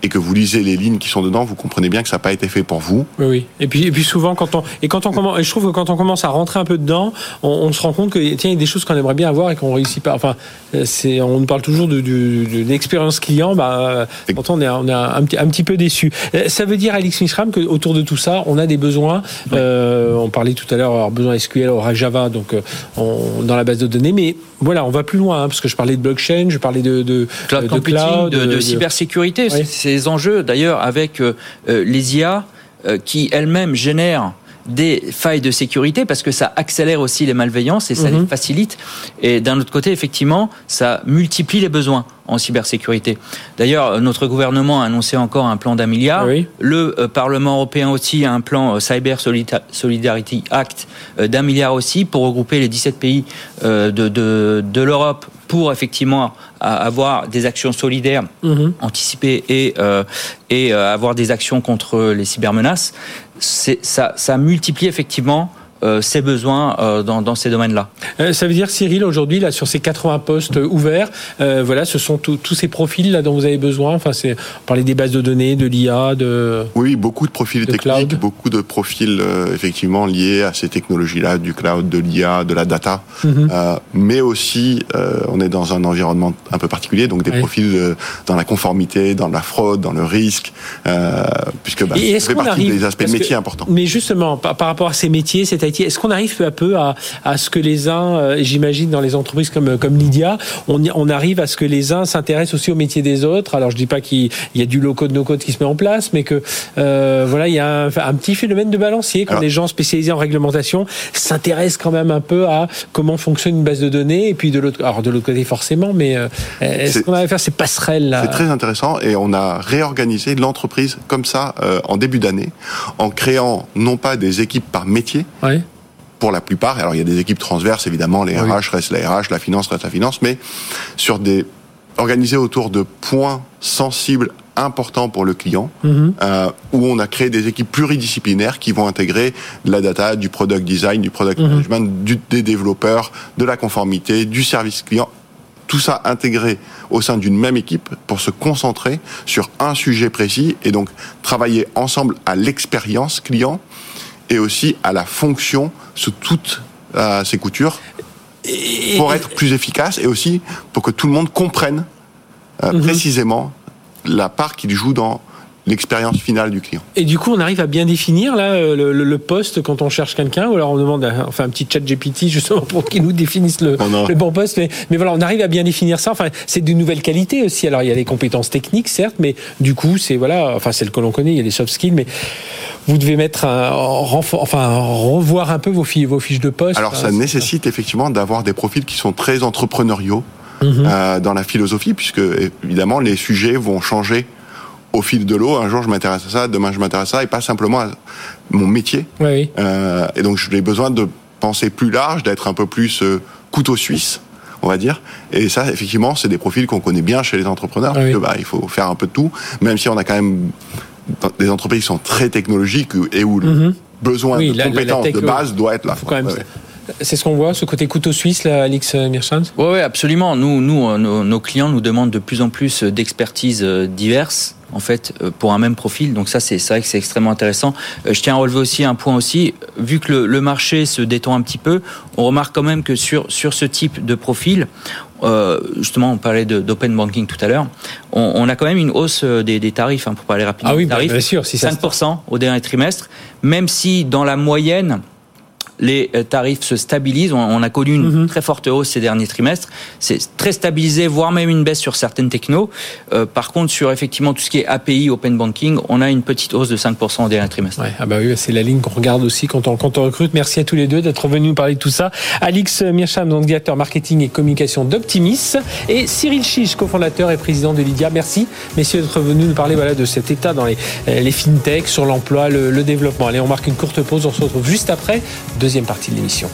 et que vous lisez les lignes qui sont dedans, vous comprenez bien que ça n'a pas été fait pour vous. Oui, oui. Et puis, et puis souvent, quand on et quand on commence, et je trouve que quand on commence à rentrer un peu dedans, on, on se rend compte que tiens, il y a des choses qu'on aimerait bien avoir et qu'on réussit pas. Enfin, c'est, on nous parle toujours de, de, de l'expérience client. Bah, pourtant, on est, on est un, petit, un petit peu déçu. Euh, Ça veut dire, Alix Mishram, que autour de tout ça, on a des besoins. Euh, on parlait tout à l'heure, besoin SQL, Oracle Java, donc euh, on- dans la base de données. Mais voilà, on va plus loin, hein, parce que je parlais de blockchain, je parlais de, de cloud de computing, cloud, de, de cybersécurité, Oui. ces enjeux d'ailleurs avec euh, euh, les IA euh, qui elles-mêmes génèrent des failles de sécurité parce que ça accélère aussi les malveillances et ça Mhm. les facilite. Et d'un autre côté, effectivement, ça multiplie les besoins en cybersécurité. D'ailleurs, notre gouvernement a annoncé encore un plan d'un milliard. Oui. Le euh, Parlement européen aussi a un plan euh, Cyber Solida- Solidarity Act euh, d'un milliard aussi pour regrouper les 17 pays de, de, de l'Europe pour effectivement avoir des actions solidaires Mhm. anticiper et, euh, et euh, avoir des actions contre les cybermenaces, ça, ça multiplie effectivement euh, ces besoins euh, dans, dans ces domaines-là. Euh, Ça veut dire, Cyril, aujourd'hui, là, sur ces 80 postes euh, ouverts, euh, voilà, ce sont tous tous ces profils là dont vous avez besoin? Enfin, c'est on parlait des bases de données, de l'IA, de. Oui, beaucoup de profils De techniques, cloud. beaucoup de profils euh, effectivement liés à ces technologies-là, du cloud, de l'IA, de la data, Mhm. Euh, mais aussi euh, on est dans un environnement un peu particulier, donc des Oui. profils euh, dans la conformité, dans la fraude, dans le risque, euh, puisque bah, ça fait partie arrive- des aspects que- métiers importants. Mais justement, par, par rapport à ces métiers, cette Est-ce qu'on arrive peu à peu à, à ce que les uns, euh, j'imagine dans les entreprises comme, comme Lydia, on, on arrive à ce que les uns s'intéressent aussi au métier des autres? Alors je dis pas qu'il il y a du low-code, no-code qui se met en place, mais que euh, voilà, il y a un, un petit phénomène de balancier quand Alors- les gens spécialisés en réglementation s'intéressent quand même un peu à comment fonctionne une base de données. Et puis de l'autre, alors de l'autre côté forcément, mais euh, est-ce qu'on arrive à faire ces passerelles là? C'est très intéressant et on a réorganisé l'entreprise comme ça euh, en début d'année en créant non pas des équipes par métier, Ouais. Pour la plupart. Alors il y a des équipes transverses, évidemment, les Oui. RH restent la RH, la finance reste la finance, mais sur des organisés autour de points sensibles importants pour le client, Mhm. euh, où on a créé des équipes pluridisciplinaires qui vont intégrer de la data, du product design, du product Mhm. management, du, des développeurs, de la conformité, du service client. Tout ça intégré au sein d'une même équipe pour se concentrer sur un sujet précis et donc travailler ensemble à l'expérience client et aussi à la fonction sous toutes euh, ses coutures Et- pour être plus efficace et aussi pour que tout le monde comprenne euh, Mhm. précisément la part qu'il joue dans l'expérience finale du client. Et du coup, on arrive à bien définir là euh, le, le- le poste quand on cherche quelqu'un, ou alors on demande, à- enfin un petit chat GPT justement pour qu'il nous définisse le, a- le bon poste. Mais, mais voilà, on arrive à bien définir ça. Enfin, c'est de nouvelles qualités aussi. Alors il y a les compétences techniques, certes, mais du coup, c'est voilà, enfin celles que l'on connaît, il y a les soft skills, mais vous devez mettre un renfort, enfin revoir un peu vos fiches, vos fiches de poste. Alors ça c'est- nécessite effectivement d'avoir des profils qui sont très entrepreneuriaux Mhm. euh, dans la philosophie, puisque évidemment les sujets vont changer au fil de l'eau. Un jour je m'intéresse à ça, demain je m'intéresse à ça, et pas simplement à mon métier. Oui, oui. Euh, et donc j'ai besoin de penser plus large, d'être un peu plus euh, couteau suisse, on va dire. Et ça, effectivement, c'est des profils qu'on connaît bien chez les entrepreneurs, Ah oui. que bah, il faut faire un peu de tout, même si on a quand même des entreprises qui sont très technologiques et où le Mhm. besoin Oui, de la- la- la compétences tech, de base doit être là. Faut quand même. Ouais, ouais. C'est ce qu'on voit, ce côté couteau suisse, là, Alix Mirchand. Oui, ouais, absolument. Nous, nous euh, nos, nos clients nous demandent de plus en plus d'expertises euh, diverses, en fait, euh, pour un même profil. Donc ça, c'est vrai que c'est extrêmement intéressant. Euh, Je tiens à relever aussi un point aussi. Vu que le, le marché se détend un petit peu, on remarque quand même que sur, sur ce type de profil, euh, justement, on parlait d'open banking tout à l'heure, on, on a quand même une hausse euh, des, des tarifs, hein, pour parler rapidement Ah oui, tarifs. bien sûr, si ça se- 5% au dernier trimestre, même si dans la moyenne, les euh, tarifs se stabilisent. On, a connu une mhm. très forte hausse ces derniers trimestres. C'est très stabilisé, voire même une baisse sur certaines technos. Euh, par contre, sur effectivement tout ce qui est API, Open Banking, on a une petite hausse de 5% au dernier trimestre. Ouais, ah bah oui, c'est la ligne qu'on regarde aussi quand on, quand on recrute. Merci à tous les deux d'être venus nous parler de tout ça. Alix Mircham, donc directeur marketing et communication d'Optimis, et Cyril Chiche, cofondateur et président de Lydia. Merci, messieurs, d'être venus nous parler voilà, de cet état dans les, les fintechs, sur l'emploi, le, le développement. Allez, on marque une courte pause. On se retrouve juste après deuxième partie de l'émission.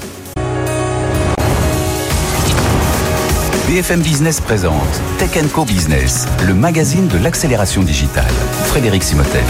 BFM Business présente Tech Co Business, le magazine de l'accélération digitale. Frédéric Simotel.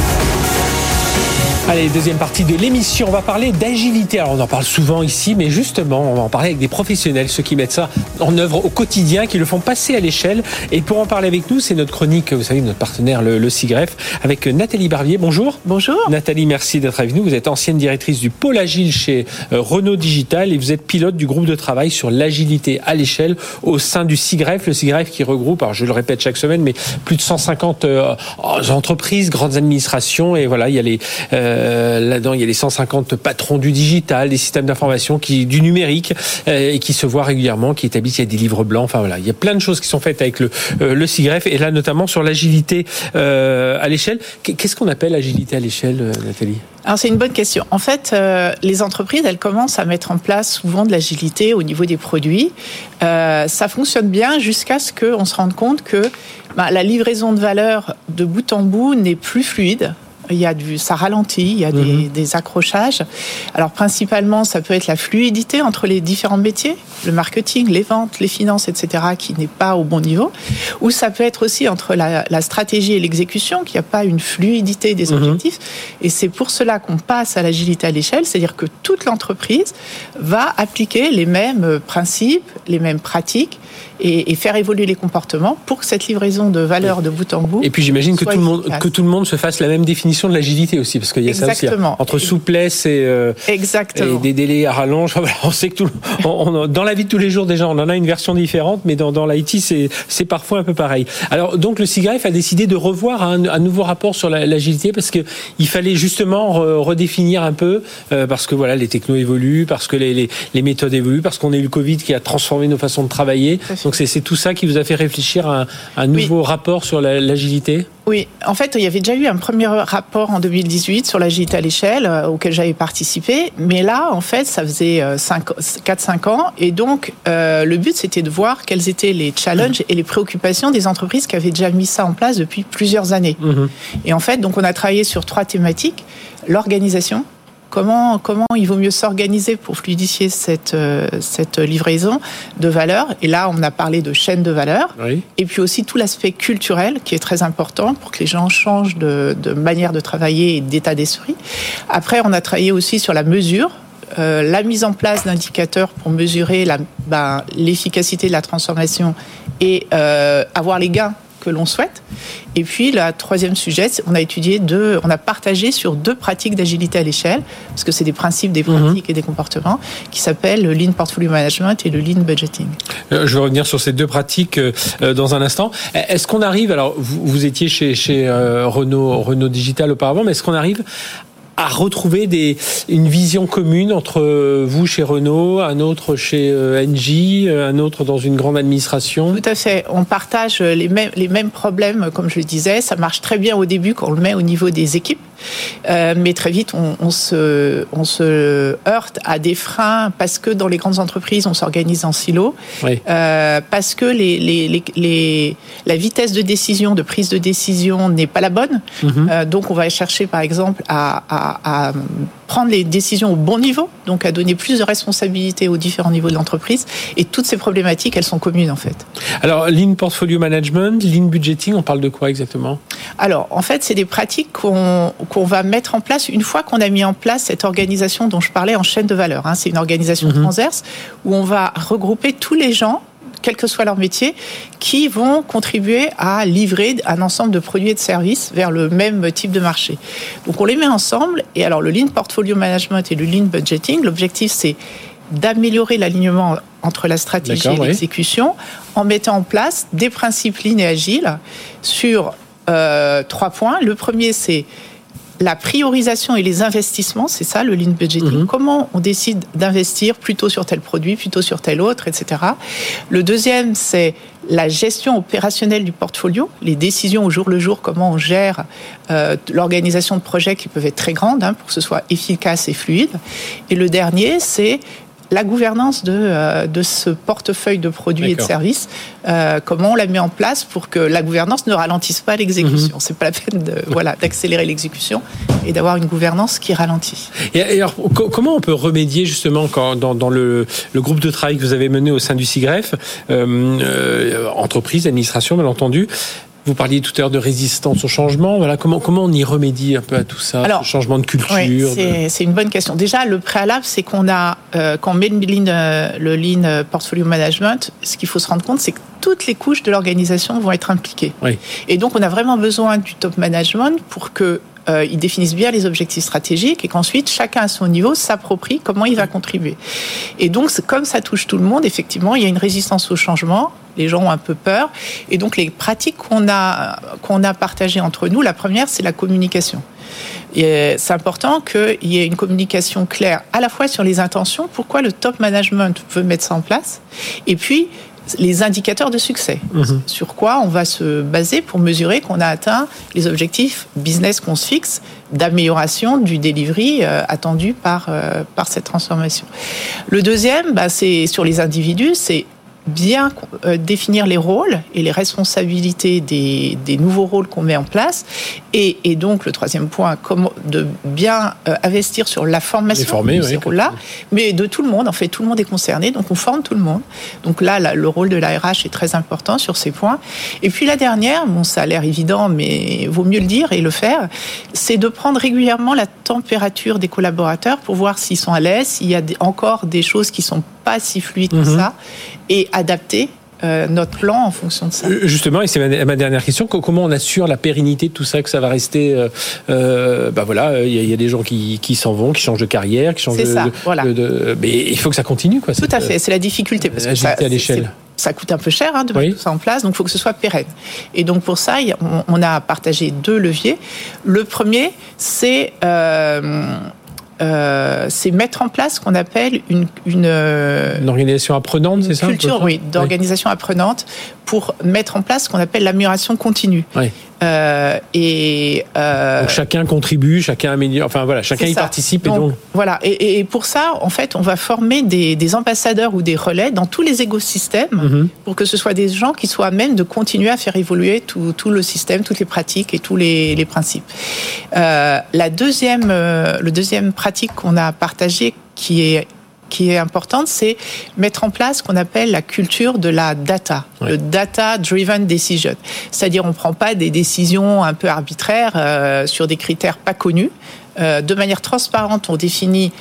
Allez, deuxième partie de l'émission. On va parler d'agilité. Alors, on en parle souvent ici, mais justement, on va en parler avec des professionnels, ceux qui mettent ça en œuvre au quotidien, qui le font passer à l'échelle. Et pour en parler avec nous, c'est notre chronique, vous savez, notre partenaire, le, le CIGREF, avec Nathalie Barbier. Bonjour. Bonjour. Nathalie, merci d'être avec nous. Vous êtes ancienne directrice du pôle agile chez euh, Renault Digital et vous êtes pilote du groupe de travail sur l'agilité à l'échelle au sein du CIGREF. Le CIGREF qui regroupe, alors je le répète chaque semaine, mais plus de 150 euh, entreprises, grandes administrations. Et voilà, il y a les... Euh, euh, là-dedans, il y a les 150 patrons du digital, des systèmes d'information, qui du numérique, euh, et qui se voient régulièrement, qui établissent il y a des livres blancs. Enfin voilà, il y a plein de choses qui sont faites avec le euh, CIGREF, et là notamment sur l'agilité à l'échelle. Qu'est-ce qu'on appelle agilité à l'échelle, Nathalie? Alors c'est une bonne question. En fait, les entreprises, elles commencent à mettre en place souvent de l'agilité au niveau des produits. ça fonctionne bien jusqu'à ce qu'on se rende compte que bah, la livraison de valeur de bout en bout n'est plus fluide il y a du, ça ralentit, il y a mhm. des, accrochages. Alors principalement, ça peut être la fluidité entre les différents métiers, le marketing, les ventes, les finances, etc., qui n'est pas au bon niveau. Ou ça peut être aussi entre la, stratégie et l'exécution, qu'il n'y a pas une fluidité des mhm. objectifs. Et c'est pour cela qu'on passe à l'agilité à l'échelle, c'est-à-dire que toute l'entreprise va appliquer les mêmes principes, les mêmes pratiques et, faire évoluer les comportements pour que cette livraison de valeur de bout en bout. Et puis j'imagine que tout le monde que tout le monde se fasse la même définition de l'agilité aussi, parce qu'il y a ça aussi hein. entre souplesse et, euh, Exactement. et des délais à rallonge. On sait que tout, on, dans la vie de tous les jours déjà, on en a une version différente, mais dans, dans l'IT c'est parfois un peu pareil. Alors donc le CIGREF a décidé de revoir un, un nouveau rapport sur l'agilité parce que il fallait justement redéfinir un peu euh, parce que voilà les technos évoluent, parce que les, les, les méthodes évoluent, parce qu'on a eu le Covid qui a transformé nos façons de travailler. Donc c'est tout ça qui vous a fait réfléchir à un, nouveau rapport sur l'agilité? Oui, en fait, il y avait déjà eu un premier rapport en 2018 sur l'agilité à l'échelle euh, auquel j'avais participé, mais là, en fait, ça faisait 4-5 euh, ans, et donc euh, le but, c'était de voir quels étaient les challenges et les préoccupations des entreprises qui avaient déjà mis ça en place depuis plusieurs années. Mhm. Et en fait, donc on a travaillé sur trois thématiques l'organisation, Comment, comment il vaut mieux s'organiser pour fluidifier cette, euh, cette livraison de valeur Et là, on a parlé de chaîne de valeur. Et puis aussi tout l'aspect culturel qui est très important pour que les gens changent de, de manière de travailler et d'état d'esprit. Après, on a travaillé aussi sur la mesure. Euh, la mise en place d'indicateurs pour mesurer ben, l'efficacité de la transformation et euh, avoir les gains que l'on souhaite. Et puis, la troisième sujet, on a étudié deux, on a partagé sur deux pratiques d'agilité à l'échelle, parce que c'est des principes, des mhm. pratiques et des comportements, qui s'appellent le Lean Portfolio Management et le Lean Budgeting. Euh, je vais revenir sur ces deux pratiques euh, dans un instant. Est-ce qu'on arrive, alors vous, vous étiez chez, chez euh, Renault, Renault Digital auparavant, mais est-ce qu'on arrive à retrouver une vision commune entre vous chez Renault, un autre chez Engie, un autre dans une grande administration Tout à fait. On partage les mêmes, les mêmes problèmes, comme je le disais. Ça marche très bien au début quand on le met au niveau des équipes. Euh, mais très vite, on, se, on se heurte à des freins parce que dans les grandes entreprises, on s'organise en silo, euh, parce que les, les, les, la vitesse de décision, de prise de décision n'est pas la bonne. Mhm. Euh, donc, on va chercher, par exemple, à, à, à prendre les décisions au bon niveau, donc à donner plus de responsabilités aux différents niveaux de l'entreprise. Et toutes ces problématiques, elles sont communes en fait. Alors, Lean Portfolio Management, Lean Budgeting, on parle de quoi exactement? Alors, en fait, c'est des pratiques qu'on qu'on va mettre en place une fois qu'on a mis en place cette organisation dont je parlais en chaîne de valeur. Hein. C'est une organisation mhm. transverse où on va regrouper tous les gens quel que soit leur métier, qui vont contribuer à livrer un ensemble de produits et de services vers le même type de marché. Donc on les met ensemble, et alors le Lean Portfolio Management et le Lean Budgeting, l'objectif c'est d'améliorer l'alignement entre la stratégie et l'exécution en mettant en place des principes Lean et agiles sur euh, trois points. Le premier c'est la priorisation et les investissements, c'est ça le lean budgeting. Mhm. Comment on décide d'investir plutôt sur tel produit, plutôt sur tel autre, etc. Le deuxième, c'est la gestion opérationnelle du portfolio, les décisions au jour le jour, comment on gère euh, l'organisation de projets qui peuvent être très grandes hein, pour que ce soit efficace et fluide. Et le dernier, c'est la gouvernance de, euh, de ce portefeuille de produits et de services, euh, comment on la met en place pour que la gouvernance ne ralentisse pas l'exécution. C'est pas la peine de, voilà, d'accélérer l'exécution et d'avoir une gouvernance qui ralentit. Et, et alors, co- comment on peut remédier justement quand, dans, dans le, le groupe de travail que vous avez mené au sein du CIGREF, euh, euh, entreprise, administration, bien entendu vous parliez tout à l'heure de résistance au changement. Voilà, comment, comment on y remédie un peu à tout ça, Alors, ce changement de culture Oui, de- c'est une bonne question. Déjà, le préalable, c'est qu'on a, euh, quand on met le lean, euh, le lean euh, portfolio management, ce qu'il faut se rendre compte, c'est que toutes les couches de l'organisation vont être impliquées. Oui. Et donc, on a vraiment besoin du top management pour que euh, ils définissent bien les objectifs stratégiques et qu'ensuite chacun à son niveau s'approprie comment il va contribuer. Et donc, comme ça touche tout le monde, effectivement, il y a une résistance au changement. Les gens ont un peu peur. Et donc, les pratiques qu'on a, qu'on a partagées entre nous, la première, c'est la communication. C'est important qu'il y ait une communication claire à la fois sur les intentions, pourquoi le top management veut mettre ça en place, et puis les indicateurs de succès. Mhm. Sur quoi on va se baser pour mesurer qu'on a atteint les objectifs business qu'on se fixe d'amélioration du delivery euh, attendu par, euh, par cette transformation. Le deuxième, bah, c'est sur les individus, c'est bien euh, définir les rôles et les responsabilités des, des nouveaux rôles qu'on met en place. Et, et donc, le troisième point, comment, de bien euh, investir sur la formation former, de oui, ces rôles-là, mais de tout le monde. En fait, tout le monde est concerné, donc on forme tout le monde. Donc là, là, le rôle de la RH est très important sur ces points. Et puis la dernière, bon, ça a l'air évident, mais vaut mieux le dire et le faire, c'est de prendre régulièrement la température des collaborateurs pour voir s'ils sont à l'aise, s'il y a encore des choses qui sont pas si fluides que Mhm. ça, et adapter euh, notre plan en fonction de ça. Euh, Justement, et c'est ma, dernière question, co- comment on assure la pérennité de tout ça, que ça va rester euh, euh, bah voilà, il y, a- il y a des gens qui, qui s'en vont, qui changent de carrière, qui changent de, ça, de- voilà. de- mais il faut que ça continue, quoi. Tout cette- à fait, c'est la difficulté parce que ça, à l'échelle. ça coûte un peu cher hein, de Oui. mettre tout ça en place, donc il faut que ce soit pérenne. Et donc pour ça, on, on a partagé deux leviers. Le premier, c'est euh, euh, c'est mettre en place ce qu'on appelle une, une, euh, Une organisation apprenante, c'est ça culture oui, d'organisation apprenante pour mettre en place ce qu'on appelle l'amélioration continue. Oui. Euh, et euh, Donc chacun contribue, chacun améliore, enfin voilà, chacun y participe et Donc, donc. voilà. Et, et pour ça, en fait, on va former des, des ambassadeurs ou des relais dans tous les écosystèmes Mhm. pour que ce soit des gens qui soient à même de continuer à faire évoluer tout, tout le système, toutes les pratiques et tous les, les principes. La deuxième, le deuxième pratique qu'on a partagée qui est qui est importante, c'est mettre en place ce qu'on appelle la culture de la data, le data-driven decision. C'est-à-dire, on prend pas des décisions un peu arbitraires euh, sur des critères pas connus. Euh, de manière transparente, on définit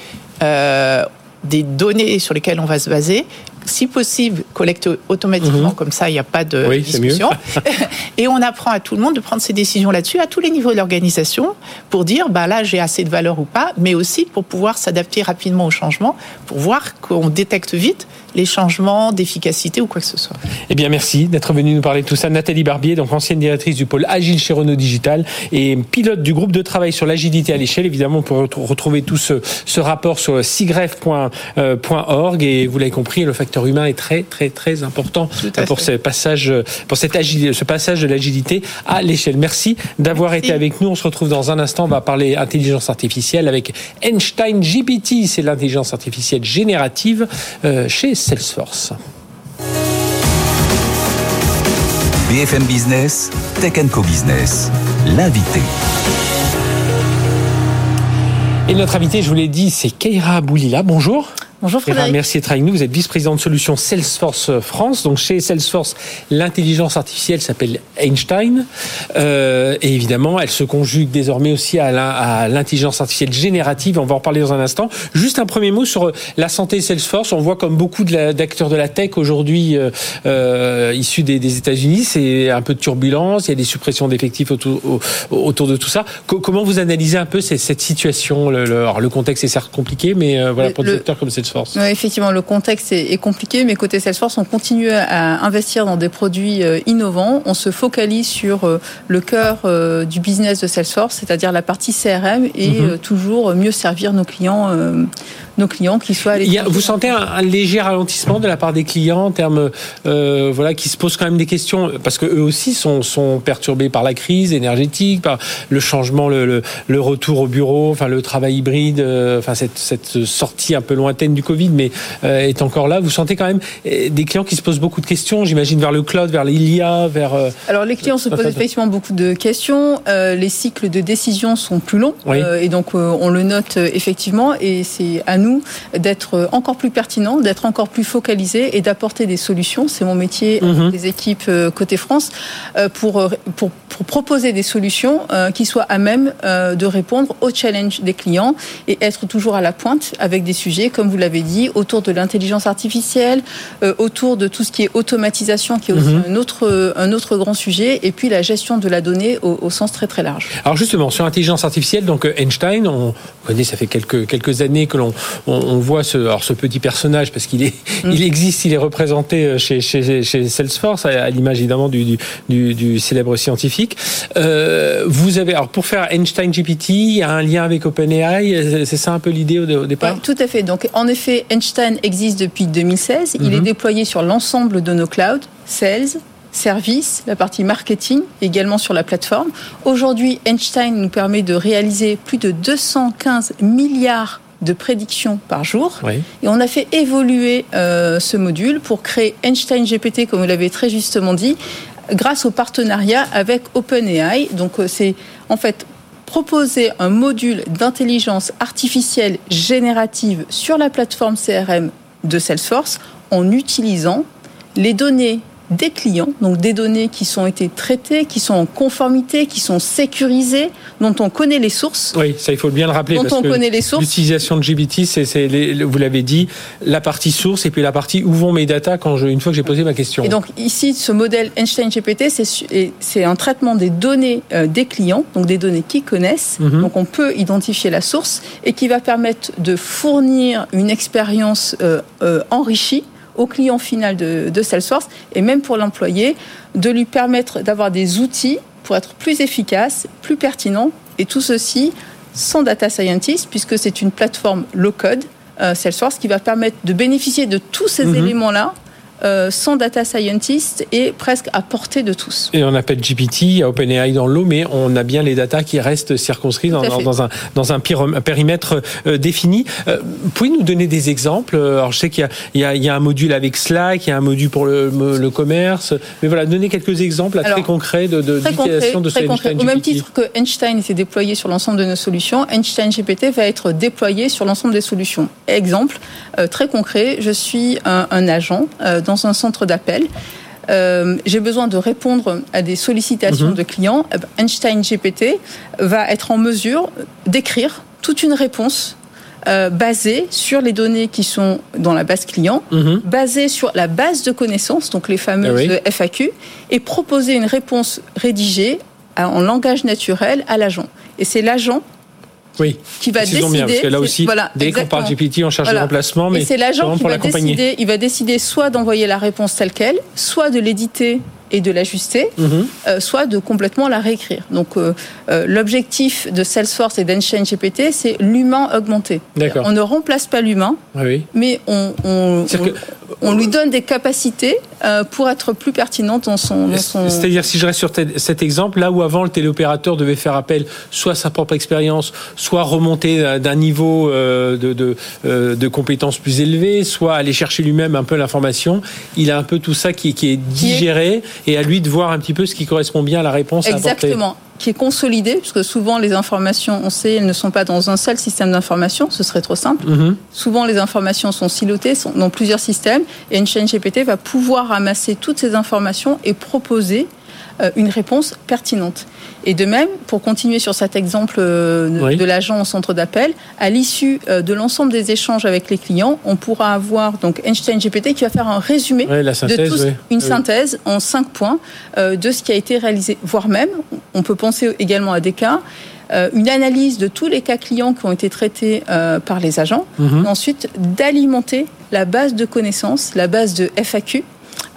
euh, des données sur lesquelles on va se baser. Si possible, collecter automatiquement, Mhm. comme ça, il n'y a pas de Oui, discussion. Et on apprend à tout le monde de prendre ses décisions là-dessus, à tous les niveaux de l'organisation, pour dire, bah là, j'ai assez de valeur ou pas, mais aussi pour pouvoir s'adapter rapidement au changement, pour voir qu'on détecte vite les changements d'efficacité ou quoi que ce soit. Eh bien, merci d'être venu nous parler de tout ça. Nathalie Barbier, donc ancienne directrice du pôle Agile chez Renault Digital et pilote du groupe de travail sur l'agilité à l'échelle. Évidemment, on peut retr- retrouver tout ce, ce rapport sur sigref.org et vous l'avez compris, le facteur humain est très, très, très important pour ce passage, pour cette agilité, ce passage de l'agilité à l'échelle. Merci d'avoir été avec nous. On se retrouve dans un instant. On va parler intelligence artificielle avec Einstein GPT. C'est l'intelligence artificielle générative euh, chez Salesforce. BFM Business, Tech Co Business, l'invité. Et notre invité, je vous l'ai dit, c'est Keira Boulila. Bonjour. Bonjour Keira, Frédéric. merci d'être avec nous. Vous êtes vice-présidente de solutions Salesforce France. Donc chez Salesforce, l'intelligence artificielle s'appelle Einstein. Euh, et évidemment, elle se conjugue désormais aussi à l'intelligence artificielle générative. On va en reparler dans un instant. Juste un premier mot sur la santé Salesforce. On voit comme beaucoup d'acteurs de la tech aujourd'hui euh, euh, issus des, des États-Unis, c'est un peu de turbulence. Il y a des suppressions d'effectifs autour, au- autour de tout ça. Co- comment vous analysez un peu cette, situation? Le, le- alors, le contexte est certes compliqué, mais euh, voilà Le- pour des secteurs comme Salesforce. Salesforce. Oui, effectivement, le contexte est, compliqué, mais côté Salesforce, on continue à investir dans des produits euh, innovants. On se focalise sur euh, le cœur euh, du business de Salesforce, c'est-à-dire la partie CRM, et mhm. toujours mieux servir nos clients nos clients qui soient à Vous sentez un, léger ralentissement de la part des clients en termes, euh, voilà, qui se posent quand même des questions parce que eux aussi sont, sont perturbés par la crise énergétique, par le changement, le, le, retour au bureau, enfin le travail hybride, enfin cette, cette, sortie un peu lointaine du Covid, mais euh, est encore là. Vous sentez quand même des clients qui se posent beaucoup de questions, j'imagine vers le cloud, vers l'IA, vers. Alors les clients se posent effectivement beaucoup de questions. les cycles de décision sont plus longs et donc on le note effectivement et c'est à nous d'être encore plus pertinent, d'être encore plus focalisé et d'apporter des solutions. C'est mon métier mhm. des équipes euh, côté France euh, pour, pour, pour proposer des solutions euh, qui soient à même de répondre aux challenges des clients et être toujours à la pointe avec des sujets, comme vous l'avez dit, autour de l'intelligence artificielle, autour de tout ce qui est automatisation, qui est aussi mhm. un, autre, un autre grand sujet, et puis la gestion de la donnée au, au sens très très large. Alors justement, sur l'intelligence artificielle, donc Einstein, on connaît, ça fait quelques, quelques années que l'on on, voit ce, alors ce petit personnage parce qu'il est, mm. il existe, il est représenté euh, chez, chez, chez Salesforce à, l'image évidemment du, du, du, célèbre scientifique. Euh, vous avez, alors pour faire Einstein GPT, il y a un lien avec OpenAI, euh, c'est ça un peu l'idée au, départ? Tout à fait. Donc en effet, Einstein existe depuis 2016. Il est mm-hmm. déployé sur l'ensemble de nos clouds, Sales, service, la partie marketing, également sur la plateforme. Aujourd'hui, Einstein nous permet de réaliser plus de 215 milliards de prédictions par jour. Et on a fait évoluer euh, ce module pour créer Einstein GPT, comme vous l'avez très justement dit, grâce au partenariat avec OpenAI. Donc euh, c'est en fait proposer un module d'intelligence artificielle générative sur la plateforme CRM de Salesforce en utilisant les données des clients, donc des données qui sont été traitées, qui sont en conformité, qui sont sécurisées, dont on connaît les sources. Oui, ça il faut bien le rappeler. Dont on connaît les sources. L'utilisation de GBT, c'est, vous l'avez dit, la partie source et puis la partie où vont mes datas quand je, une fois que j'ai posé ma question. Et donc ici, ce modèle Einstein GPT, c'est, c'est un traitement des données euh, des clients, donc des données qu'ils connaissent. Mhm. Donc on peut identifier la source et qui va permettre de fournir une expérience euh, euh, enrichie au client final de, de Salesforce et même pour l'employé, de lui permettre d'avoir des outils pour être plus efficace, plus pertinent et tout ceci sans data scientist puisque c'est une plateforme low code euh, Salesforce qui va permettre de bénéficier de tous ces mhm. éléments-là euh, sans data scientist et presque à portée de tous. Et on appelle GPT, il y a OpenAI dans l'eau, mais on a bien les datas qui restent circonscrits dans, un, dans un périmètre euh, défini. Euh, pouvez nous donner des exemples? Alors je sais qu'il y, y, y, a un module avec Slack, il y a un module pour le, le commerce, mais voilà, donnez quelques exemples très concrets de, de de, ce GPT. Au même titre que Einstein était déployé sur l'ensemble de nos solutions, Einstein GPT va être déployé sur l'ensemble des solutions. Exemple très concret, je suis un, un agent dans un centre d'appel. Euh, j'ai besoin de répondre à des sollicitations mhm. de clients. Einstein GPT va être en mesure d'écrire toute une réponse euh, basée sur les données qui sont dans la base client, mhm. basée sur la base de connaissances, donc les fameuses eh FAQ, et proposer une réponse rédigée en langage naturel à l'agent. Et c'est l'agent oui. qui va décider. Bien, parce que là aussi, dès qu'on parle GPT, on cherche voilà. remplacement, mais c'est l'agent qui va décider. Il va décider soit d'envoyer la réponse telle quelle, soit de l'éditer et de l'ajuster, mhm. euh, soit de complètement la réécrire. Donc euh, euh, l'objectif de Salesforce et d'Einstein GPT, c'est l'humain augmenté. On ne remplace pas l'humain, ah mais on, on, on, lui donne des capacités pour être plus pertinente dans son... C'est-à-dire, si je reste sur cet exemple, là où avant le téléopérateur devait faire appel soit à sa propre expérience, soit remonter d'un niveau de, de, de compétences plus élevées, soit aller chercher lui-même un peu l'information, il a un peu tout ça qui, qui est digéré et à lui de voir un petit peu ce qui correspond bien à la réponse Exactement. Qui est consolidé, puisque souvent les informations, on sait, elles ne sont pas dans un seul système d'information, ce serait trop simple. Mhm. Souvent les informations sont silotées, sont dans plusieurs systèmes, et une chaîne GPT va pouvoir ramasser toutes ces informations et proposer une réponse pertinente. Et de même, pour continuer sur cet exemple euh, de, Oui. de l'agent au centre d'appel, à l'issue euh, de l'ensemble des échanges avec les clients, on pourra avoir donc Einstein GPT qui va faire un résumé la de tous, une synthèse en cinq points euh, de ce qui a été réalisé, voire même, on peut penser également à des cas, euh, une analyse de tous les cas clients qui ont été traités euh, par les agents, Mhm. ensuite d'alimenter la base de connaissances, la base de FAQ,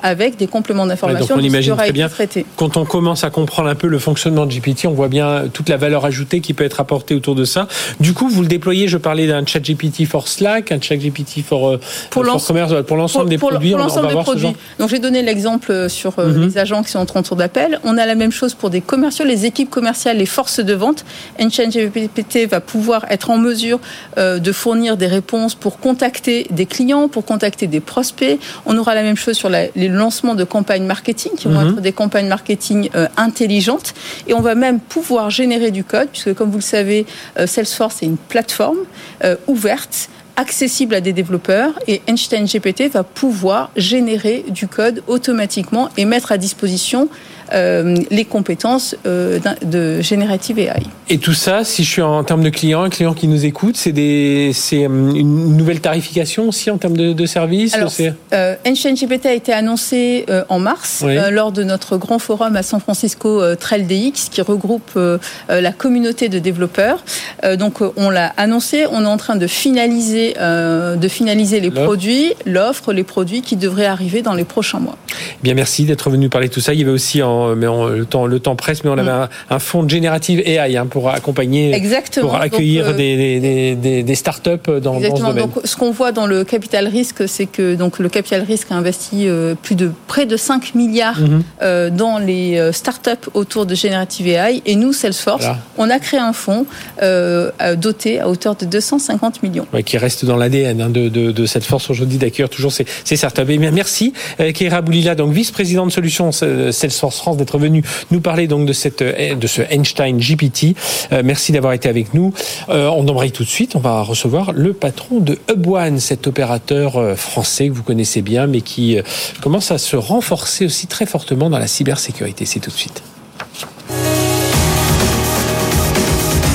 avec des compléments d'information ce qui aura très été bien. traité. Quand on commence à comprendre un peu le fonctionnement de GPT, on voit bien toute la valeur ajoutée qui peut être apportée autour de ça. Du coup, vous le déployez, je parlais d'un chat GPT for Slack, un chat GPT for, euh, Pour for l'ense- commerce, pour l'ensemble des pour, produits. pour l'ensemble des produits. Donc j'ai donné l'exemple sur euh, Mhm. les agents qui sont en centre d'appel. On a la même chose pour des commerciaux, les équipes commerciales, les forces de vente. Enchain GPT va pouvoir être en mesure euh, de fournir des réponses pour contacter des clients, pour contacter des prospects. On aura la même chose sur la- les lancements de campagnes marketing qui vont Mhm. être des campagnes marketing euh, intelligentes. Et on va même pouvoir générer du code, puisque comme vous le savez, euh, Salesforce est une plateforme euh, ouverte accessible à des développeurs et Einstein GPT va pouvoir générer du code automatiquement et mettre à disposition euh, les compétences euh, de Generative AI. Et tout ça, si je suis en termes de clients, un client qui nous écoute, c'est des, c'est hum, une nouvelle tarification aussi en termes de, de services. Alors, Euh, GPT a été annoncé euh, en mars Oui. euh, lors de notre grand forum à San Francisco euh, Trail DX qui regroupe euh, euh, la communauté de développeurs. Euh, donc euh, on l'a annoncé, on est en train de finaliser, euh, de finaliser les L'offre. produits, l'offre, les produits qui devraient arriver dans les prochains mois. Bien, merci d'être venu parler de tout ça. Il y avait aussi, en, mais en- le temps, le temps presse, mais on avait un, un fonds de générative AI hein, pour accompagner, Exactement. pour accueillir Donc, euh, des, des, des, des, des startups dans, dans ce domaine. Donc, ce qu'on voit dans le capital risque, c'est que donc le capital risque a investi euh, plus de près de 5 milliards Mhm. euh, dans les euh, startups autour de Generative AI. Et nous, Salesforce, Voilà. on a créé un fonds euh, euh, doté à hauteur de 250 millions. Ouais, qui reste dans l'ADN hein, de, de, de cette force aujourd'hui d'accueillir toujours ces, ces startups. Et bien, merci, euh, Keira Boulila, donc vice-présidente de Solutions euh, Salesforce France, d'être venue nous parler donc de cette euh, de ce Einstein GPT. Euh, merci d'avoir été avec nous. Euh, on embraye tout de suite. On va recevoir le patron de Hubone, cet opérateur euh, français que vous connaissez bien, mais qui commence à se renforcer aussi très fortement dans la cybersécurité. C'est tout de suite.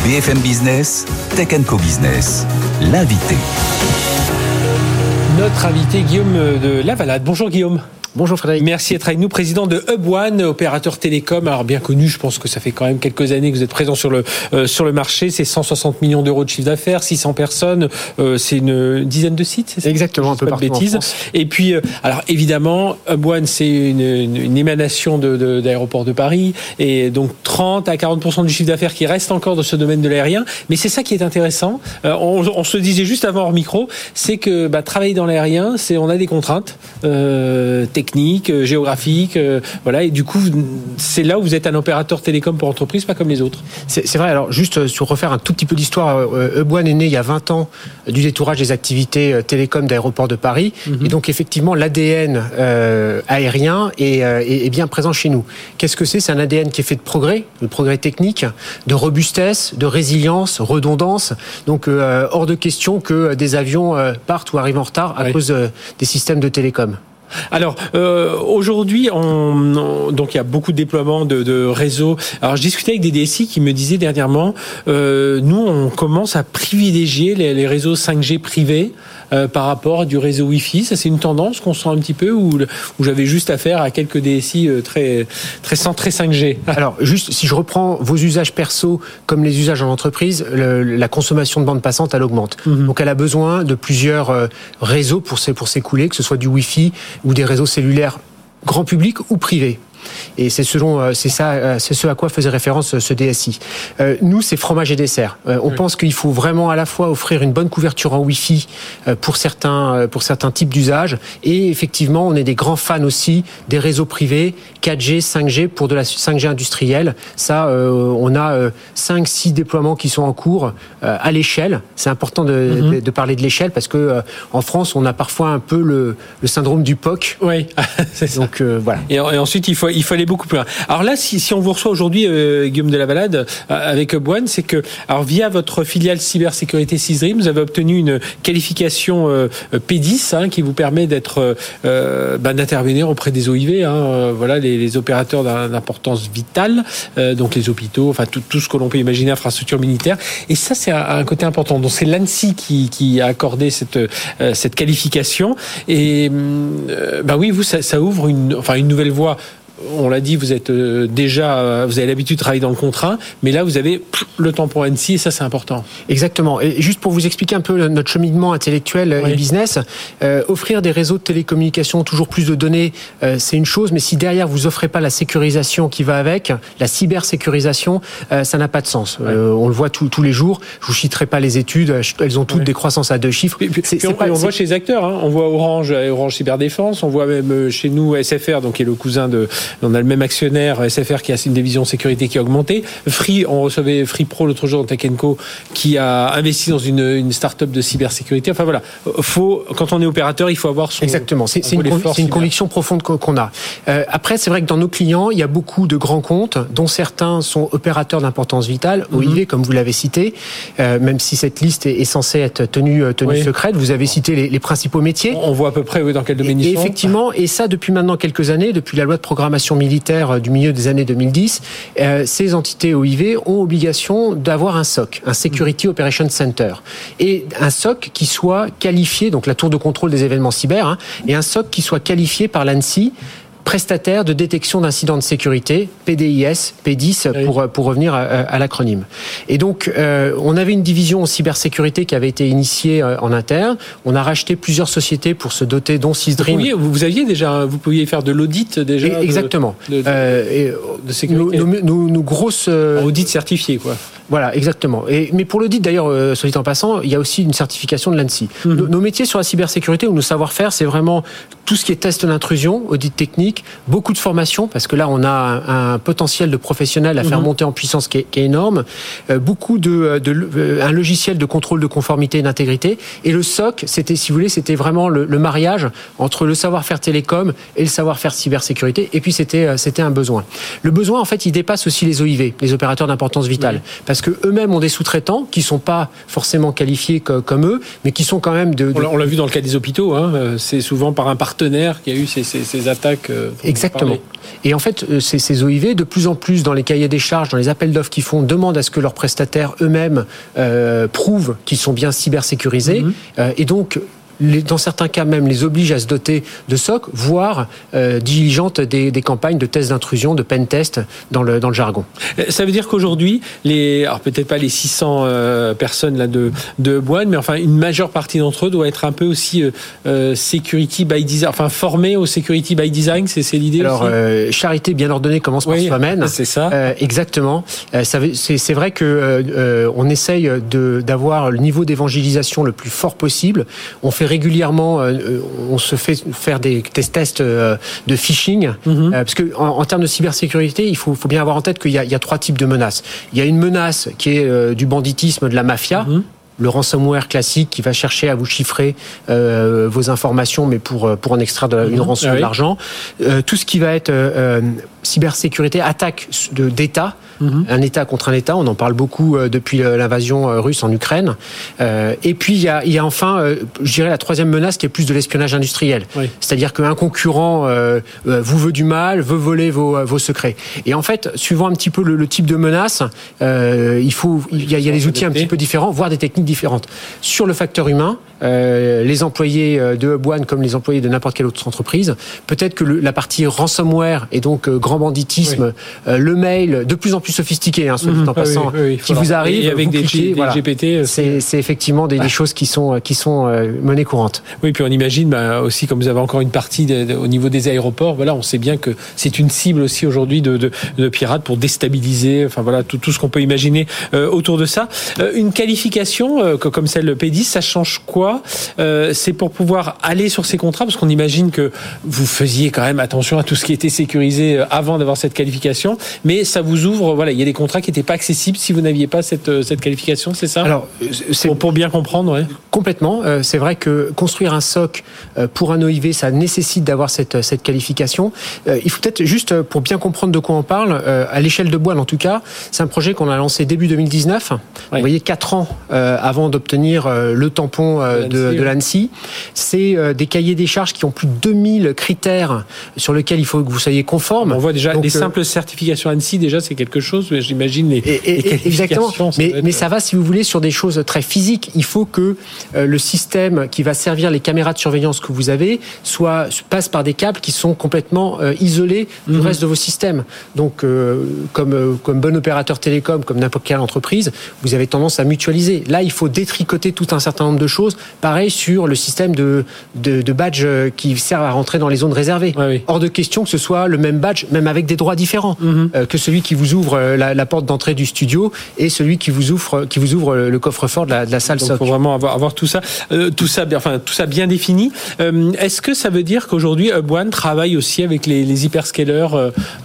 BFM Business, Tech Co Business, l'invité. Notre invité Guillaume de Lavalade. Bonjour Guillaume. Bonjour Frédéric. Merci d'être avec nous, président de Hub One, opérateur télécom, alors bien connu, je pense que ça fait quand même quelques années que vous êtes présent sur le euh, sur le marché. C'est 160 millions d'euros de chiffre d'affaires, 600 personnes, euh, c'est une dizaine de sites, c'est Exactement, un peu de partout en bêtises. Et puis, euh, alors évidemment, Hub One, c'est une, une, une émanation de, de, d'aéroport de Paris, et donc 30 à 40 du chiffre d'affaires qui reste encore dans ce domaine de l'aérien. Mais c'est ça qui est intéressant. Euh, on, on se disait juste avant hors micro, c'est que bah, travailler dans l'aérien, c'est on a des contraintes euh, techniques, euh, géographiques, euh, voilà. Et du coup, c'est là où vous êtes un opérateur télécom pour entreprise, pas comme les autres. C'est vrai, alors juste euh, sur refaire un tout petit peu d'histoire, One est né il y a 20 ans du détourage des activités télécom d'aéroport de Paris. Et donc effectivement, l'ADN euh, aérien est, est- est bien présent chez nous. Qu'est-ce que c'est? C'est un ADN qui est fait de progrès, de progrès technique, de robustesse, de résilience, redondance. Donc euh, hors de question que des avions partent ou arrivent en retard à Oui. cause des systèmes de télécom. Alors euh, aujourd'hui, on, on- donc il y a beaucoup de déploiements de, de réseaux. Alors je discutais avec des DSI qui me disaient dernièrement, euh, nous on commence à privilégier les, les réseaux 5G privés euh, par rapport à du réseau Wi-Fi. Ça c'est une tendance qu'on sent un petit peu où, où j'avais juste affaire à quelques DSI euh, très très centrés 5G. Alors, juste, si je reprends vos usages perso comme les usages en entreprise, le- la consommation de bande passante, elle augmente. Donc, elle a besoin de plusieurs euh, réseaux pour s'é- pour s'écouler, que ce soit du Wi-Fi ou des réseaux cellulaires grand public ou privés. Et c'est selon, euh, c'est ça, euh, c'est ce à quoi faisait référence euh, ce DSI. Nous, c'est fromage et dessert. On pense qu'il faut vraiment à la fois offrir une bonne couverture en Wi-Fi pour certains, pour certains types d'usages, et effectivement, on est des grands fans aussi des réseaux privés 4G, 5G pour de la 5G industrielle. Ça, on a 5, 6 déploiements qui sont en cours à l'échelle. C'est important de, de- de parler de l'échelle parce que en France, on a parfois un peu le, le syndrome du POC. Oui, c'est ça. Donc voilà. Et ensuite, il faut, il aller beaucoup plus loin. Alors là, si, si on vous reçoit aujourd'hui, euh, Guillaume de la Balade, euh, avec Boine, c'est que, alors via votre filiale cybersécurité Cysdream, vous avez obtenu une qualification euh, P10 hein, qui vous permet d'être, ben, d'intervenir auprès des OIV, hein, voilà, les, les opérateurs d'importance vitale, donc les hôpitaux, enfin tout, tout ce que l'on peut imaginer, infrastructure militaire. Et ça, c'est un, un côté important. Donc c'est l'ANSI qui, qui a accordé cette, cette qualification. Et bah oui, vous, ça, ça ouvre une, enfin une nouvelle voie. On l'a dit, vous êtes euh, déjà, euh, vous avez l'habitude de travailler dans le contrat, mais là, vous avez le temps pour ANSI et ça, c'est important. Exactement. Et juste pour vous expliquer un peu notre cheminement intellectuel Oui. et business, euh, offrir des réseaux de télécommunications, toujours plus de données, euh, c'est une chose, mais si derrière vous offrez pas la sécurisation qui va avec, la cybersécurisation, euh, ça n'a pas de sens. Euh, on le voit tous tous les jours. Je vous citerai pas les études, elles ont toutes des croissances à deux chiffres. Puis, puis- on, pas- et on c'est- voit chez les acteurs, hein. on voit Orange, euh, Orange Cyberdéfense, on voit même euh, chez nous SFR, donc qui est le cousin de, on a le même actionnaire SFR qui a une division sécurité qui a augmenté. Free, on recevait Free Pro l'autre jour dans Tech Co qui a investi dans une, une start-up de cybersécurité. Enfin voilà, faut quand on est opérateur, il faut avoir son Exactement, c'est c'est un une, conviction profonde qu'on- a. Euh, après, c'est vrai que dans nos clients, il y a beaucoup de grands comptes, dont certains sont opérateurs d'importance vitale, Mhm. OIV, comme vous l'avez cité, euh, même si cette liste est, censée être tenue, euh, tenue Oui. secrète. Vous avez cité les, les principaux métiers. On voit à peu près oui, dans quel domaine Et, ils et sont. effectivement, et ça depuis maintenant quelques années, depuis la loi de programmation militaire euh, du milieu des années 2010, euh, ces entités OIV ont obligation d'avoir un SOC, un Security Operations Center, et un SOC qui soit qualifié, donc la tour de contrôle des événements cyber, hein, et un SOC qui soit qualifié par l'ANSI prestataire de détection d'incidents de sécurité, PDIS, P10 Oui. pour, pour revenir à, à l'acronyme. Et donc, euh, on avait une division en cybersécurité qui avait été initiée euh, en interne. On a racheté plusieurs sociétés pour se doter, dont vous, Sysdream. pouviez, vous, vous aviez déjà, vous pouviez faire de l'audit déjà. Et- de- Exactement. de- de- Euh, et, de nos, sécurité. nos- nos- nos grosses. euh, Audit certifié quoi. voilà, exactement. Et, mais pour l'audit, d'ailleurs, euh, soit dit en passant, il y a aussi une certification de l'ANSI. Mhm. Nos, nos métiers sur la cybersécurité ou nos savoir-faire, c'est vraiment tout ce qui est test d'intrusion, audit technique, beaucoup de formation, parce que là, on a un, un potentiel de professionnels à faire Mhm. monter en puissance qui est, qui est énorme, euh, beaucoup de, de, euh, un logiciel de contrôle de conformité et d'intégrité. Et le SOC, c'était, si vous voulez, c'était vraiment le, le mariage entre le savoir-faire télécom et le savoir-faire cybersécurité. Et puis, c'était, euh, c'était un besoin. Le besoin, en fait, il dépasse aussi les OIV, les opérateurs d'importance vitale, parce que eux-mêmes ont des sous-traitants qui sont pas forcément qualifiés co- comme eux, mais qui sont quand même de, de- On l'a- vu dans le cas des hôpitaux, hein, euh, c'est souvent par un partenaire qui a eu ces, ces- ces attaques. Euh, Exactement. Et en fait, euh, ces, ces OIV, de plus en plus dans les cahiers des charges, dans les appels d'offres qu'ils font, demandent à ce que leurs prestataires eux-mêmes euh, prouvent qu'ils sont bien cybersécurisés. Mhm. Euh, et donc, les- dans certains cas même, les obligent à se doter de SOC, voire euh, diligentent des, des campagnes de tests d'intrusion, de pen test dans le, dans le jargon. Euh, Ça veut dire qu'aujourd'hui, les, alors peut-être pas les 600 euh, personnes là de de Boine, mais enfin une majeure partie d'entre eux doit être un peu aussi euh, euh, security by design, enfin formés au security by design, c'est c'est l'idée Alors, aussi. charité bien ordonnée commence par Oui, soi-même. c'est ça. Exactement. Ça c'est c'est vrai que on essaye de d'avoir le niveau d'évangélisation le plus fort possible. On fait régulièrement, euh, euh, on se fait faire des, des tests euh, de phishing, Mhm. parce que en, en termes de cybersécurité, il faut, faut bien avoir en tête qu'il y, a- il y a trois types de menaces. Il y a une menace qui est du banditisme, de la mafia. Mhm. Le ransomware classique qui va chercher à vous chiffrer euh, vos informations, mais pour pour en extraire de la- une Mhm. rançon Ah oui. l'argent. Euh, tout ce qui va être euh, cybersécurité, attaque d'État, Mhm. un État contre un État. On en parle beaucoup euh, depuis euh, l'invasion euh, russe en Ukraine. Et puis il y a, il y a enfin, je dirais la troisième menace qui est plus de l'espionnage industriel. Oui. C'est-à-dire qu'un concurrent vous veut du mal, veut voler vos, vos secrets. Et en fait, suivant un petit peu le, le type de menace, il faut, il y a, il y a des outils un petit peu différents, voire des techniques différentes. Sur le facteur humain, euh, les employés euh, de Boine comme les employés de n'importe quelle autre entreprise, peut-être que le- la partie ransomware et donc euh, grand banditisme, euh, le mail, de plus en plus sophistiqué, hein, soit Mhm. en Ah passant, oui, oui, qui vous arrive, et avec vous des, cliquez, des voilà. GPT. euh, C'est c'est effectivement des, des choses qui sont qui sont euh, monnaie courante. Oui, puis on imagine bah, aussi, comme vous avez encore une partie de- de- au niveau des aéroports, voilà, on sait bien que c'est une cible aussi aujourd'hui de, de, de pirates pour déstabiliser, enfin voilà, tout, tout ce qu'on peut imaginer euh, autour de ça. Euh, une qualification euh, co- comme celle P10, ça change quoi pourquoi euh, C'est pour pouvoir aller sur ces contrats, parce qu'on imagine que vous faisiez quand même attention à tout ce qui était sécurisé euh, avant d'avoir cette qualification, mais ça vous ouvre, voilà, il y a des contrats qui n'étaient pas accessibles si vous n'aviez pas cette, euh, cette qualification, c'est ça? Alors, c'est pour, pour bien comprendre, ouais. Complètement. Euh, C'est vrai que construire un SOC pour un OIV, ça nécessite d'avoir cette, cette qualification. Euh, Il faut peut-être juste, pour bien comprendre de quoi on parle, à l'échelle de Boile en tout cas, c'est un projet qu'on a lancé début 2019. Oui. Vous voyez, quatre ans avant d'obtenir le tampon De de, de l'ANSI. C'est euh, des cahiers des charges qui ont plus de 2000 critères sur lesquels il faut que vous soyez conforme. On voit déjà Donc, les euh, simples certifications ANSI, déjà c'est quelque chose, mais j'imagine les, et, et- les exactement. ça Mais, doit être- mais ça va, si vous voulez, sur des choses très physiques. Il faut que euh, le système qui va servir les caméras de surveillance que vous avez soit passe par des câbles qui sont complètement euh, isolés du Mhm. reste de vos systèmes. Donc, euh, comme euh, comme bon opérateur télécom, comme n'importe quelle entreprise, vous avez tendance à mutualiser. Là, il faut détricoter tout un certain nombre de choses. Pareil sur le système de de, de badge euh, qui sert à rentrer dans les zones réservées. Ouais, oui. Hors de question que ce soit le même badge, même avec des droits différents, Mhm. euh, que celui qui vous ouvre euh, la, la porte d'entrée du studio et celui qui vous ouvre, qui vous ouvre le coffre-fort de la, de la salle SOC. faut vraiment avoir, avoir tout ça, euh, tout ça, bien, enfin tout ça bien défini. Euh, Est-ce que ça veut dire qu'aujourd'hui Hub One travaille aussi avec les, les hyperscalers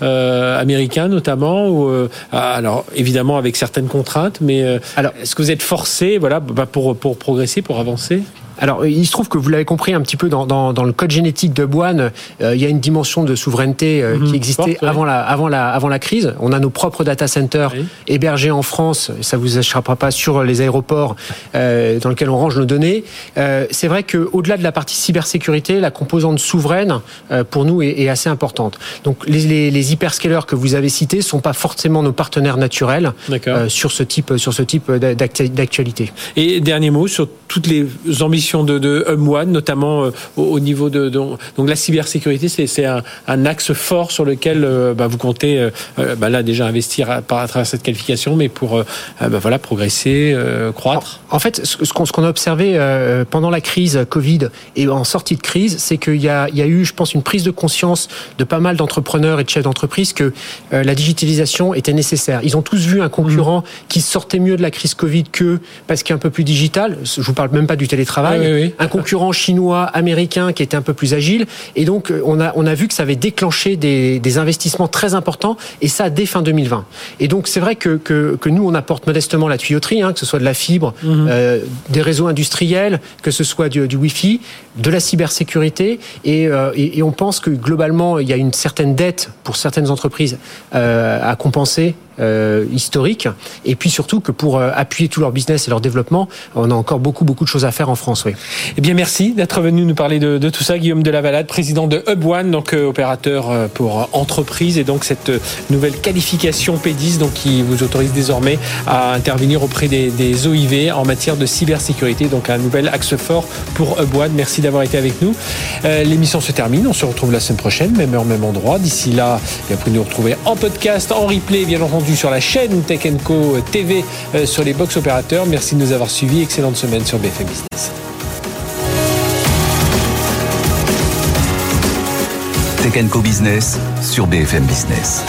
euh, américains notamment, ou, euh, alors évidemment avec certaines contraintes, mais Alors- est-ce que vous êtes forcé, voilà, bah, pour pour progresser, pour avancer passé Alors, il se trouve que vous l'avez compris un petit peu dans, dans, dans le code génétique de Boine, euh, il y a une dimension de souveraineté euh, Mhm. qui existait Forte, ouais. avant, la, avant, la, avant la crise. On a nos propres data centers Oui. hébergés en France, ça vous échappera pas sur les aéroports euh, dans lesquels on range nos données. Euh, C'est vrai qu'au-delà de la partie cybersécurité, la composante souveraine, euh, pour nous, est, est assez importante. Donc, les, les, les hyperscalers que vous avez cités sont pas forcément nos partenaires naturels euh, sur ce type, sur ce type d'actu- d'actualité. Et dernier mot sur toutes les ambitions de, de Hub One, notamment euh, au, au niveau de, de- donc la cybersécurité, c'est un, un axe fort sur lequel euh, bah, vous comptez euh, bah, là déjà investir à, à travers cette qualification, mais pour bah, voilà progresser, croître. En fait, ce ce qu'on a observé pendant la crise Covid et en sortie de crise, c'est qu'il y a, il y a eu, je pense, une prise de conscience de pas mal d'entrepreneurs et de chefs d'entreprise que la digitalisation était nécessaire. Ils ont tous vu un concurrent Mmh. qui sortait mieux de la crise Covid que parce qu'il est un peu plus digital. Je vous parle même pas du télétravail. Oui, oui, oui. Un concurrent chinois, américain qui était un peu plus agile. Et donc, euh, on a, on a vu que ça avait déclenché des, des investissements très importants et ça dès fin 2020. Et donc, c'est vrai que, que, que nous, on apporte modestement la tuyauterie, hein, que ce soit de la fibre, euh, des réseaux industriels, que ce soit du, du Wi-Fi, de la cybersécurité. Et, euh, et, et on pense que globalement, il y a une certaine dette pour certaines entreprises euh, à compenser. Euh, historique et puis surtout que pour euh, appuyer tout leur business et leur développement on a encore beaucoup beaucoup de choses à faire en France oui. Eh bien, merci d'être venu nous parler de, de tout ça, Guillaume Delavalade, président de Hub One, donc euh, opérateur euh, pour entreprise, et donc cette nouvelle qualification P10, donc qui vous autorise désormais à intervenir auprès des, des OIV en matière de cybersécurité, donc un nouvel axe fort pour Hub One. Merci d'avoir été avec nous. L'émission se termine, on se retrouve la semaine prochaine, même heure, même endroit. D'ici là, eh bien, vous nous retrouver en podcast, en replay, bien entendu sur la chaîne Tech Co TV, euh, sur les box opérateurs. Merci de nous avoir suivis. Excellente semaine sur BFM Business. Tech Co Business sur BFM Business.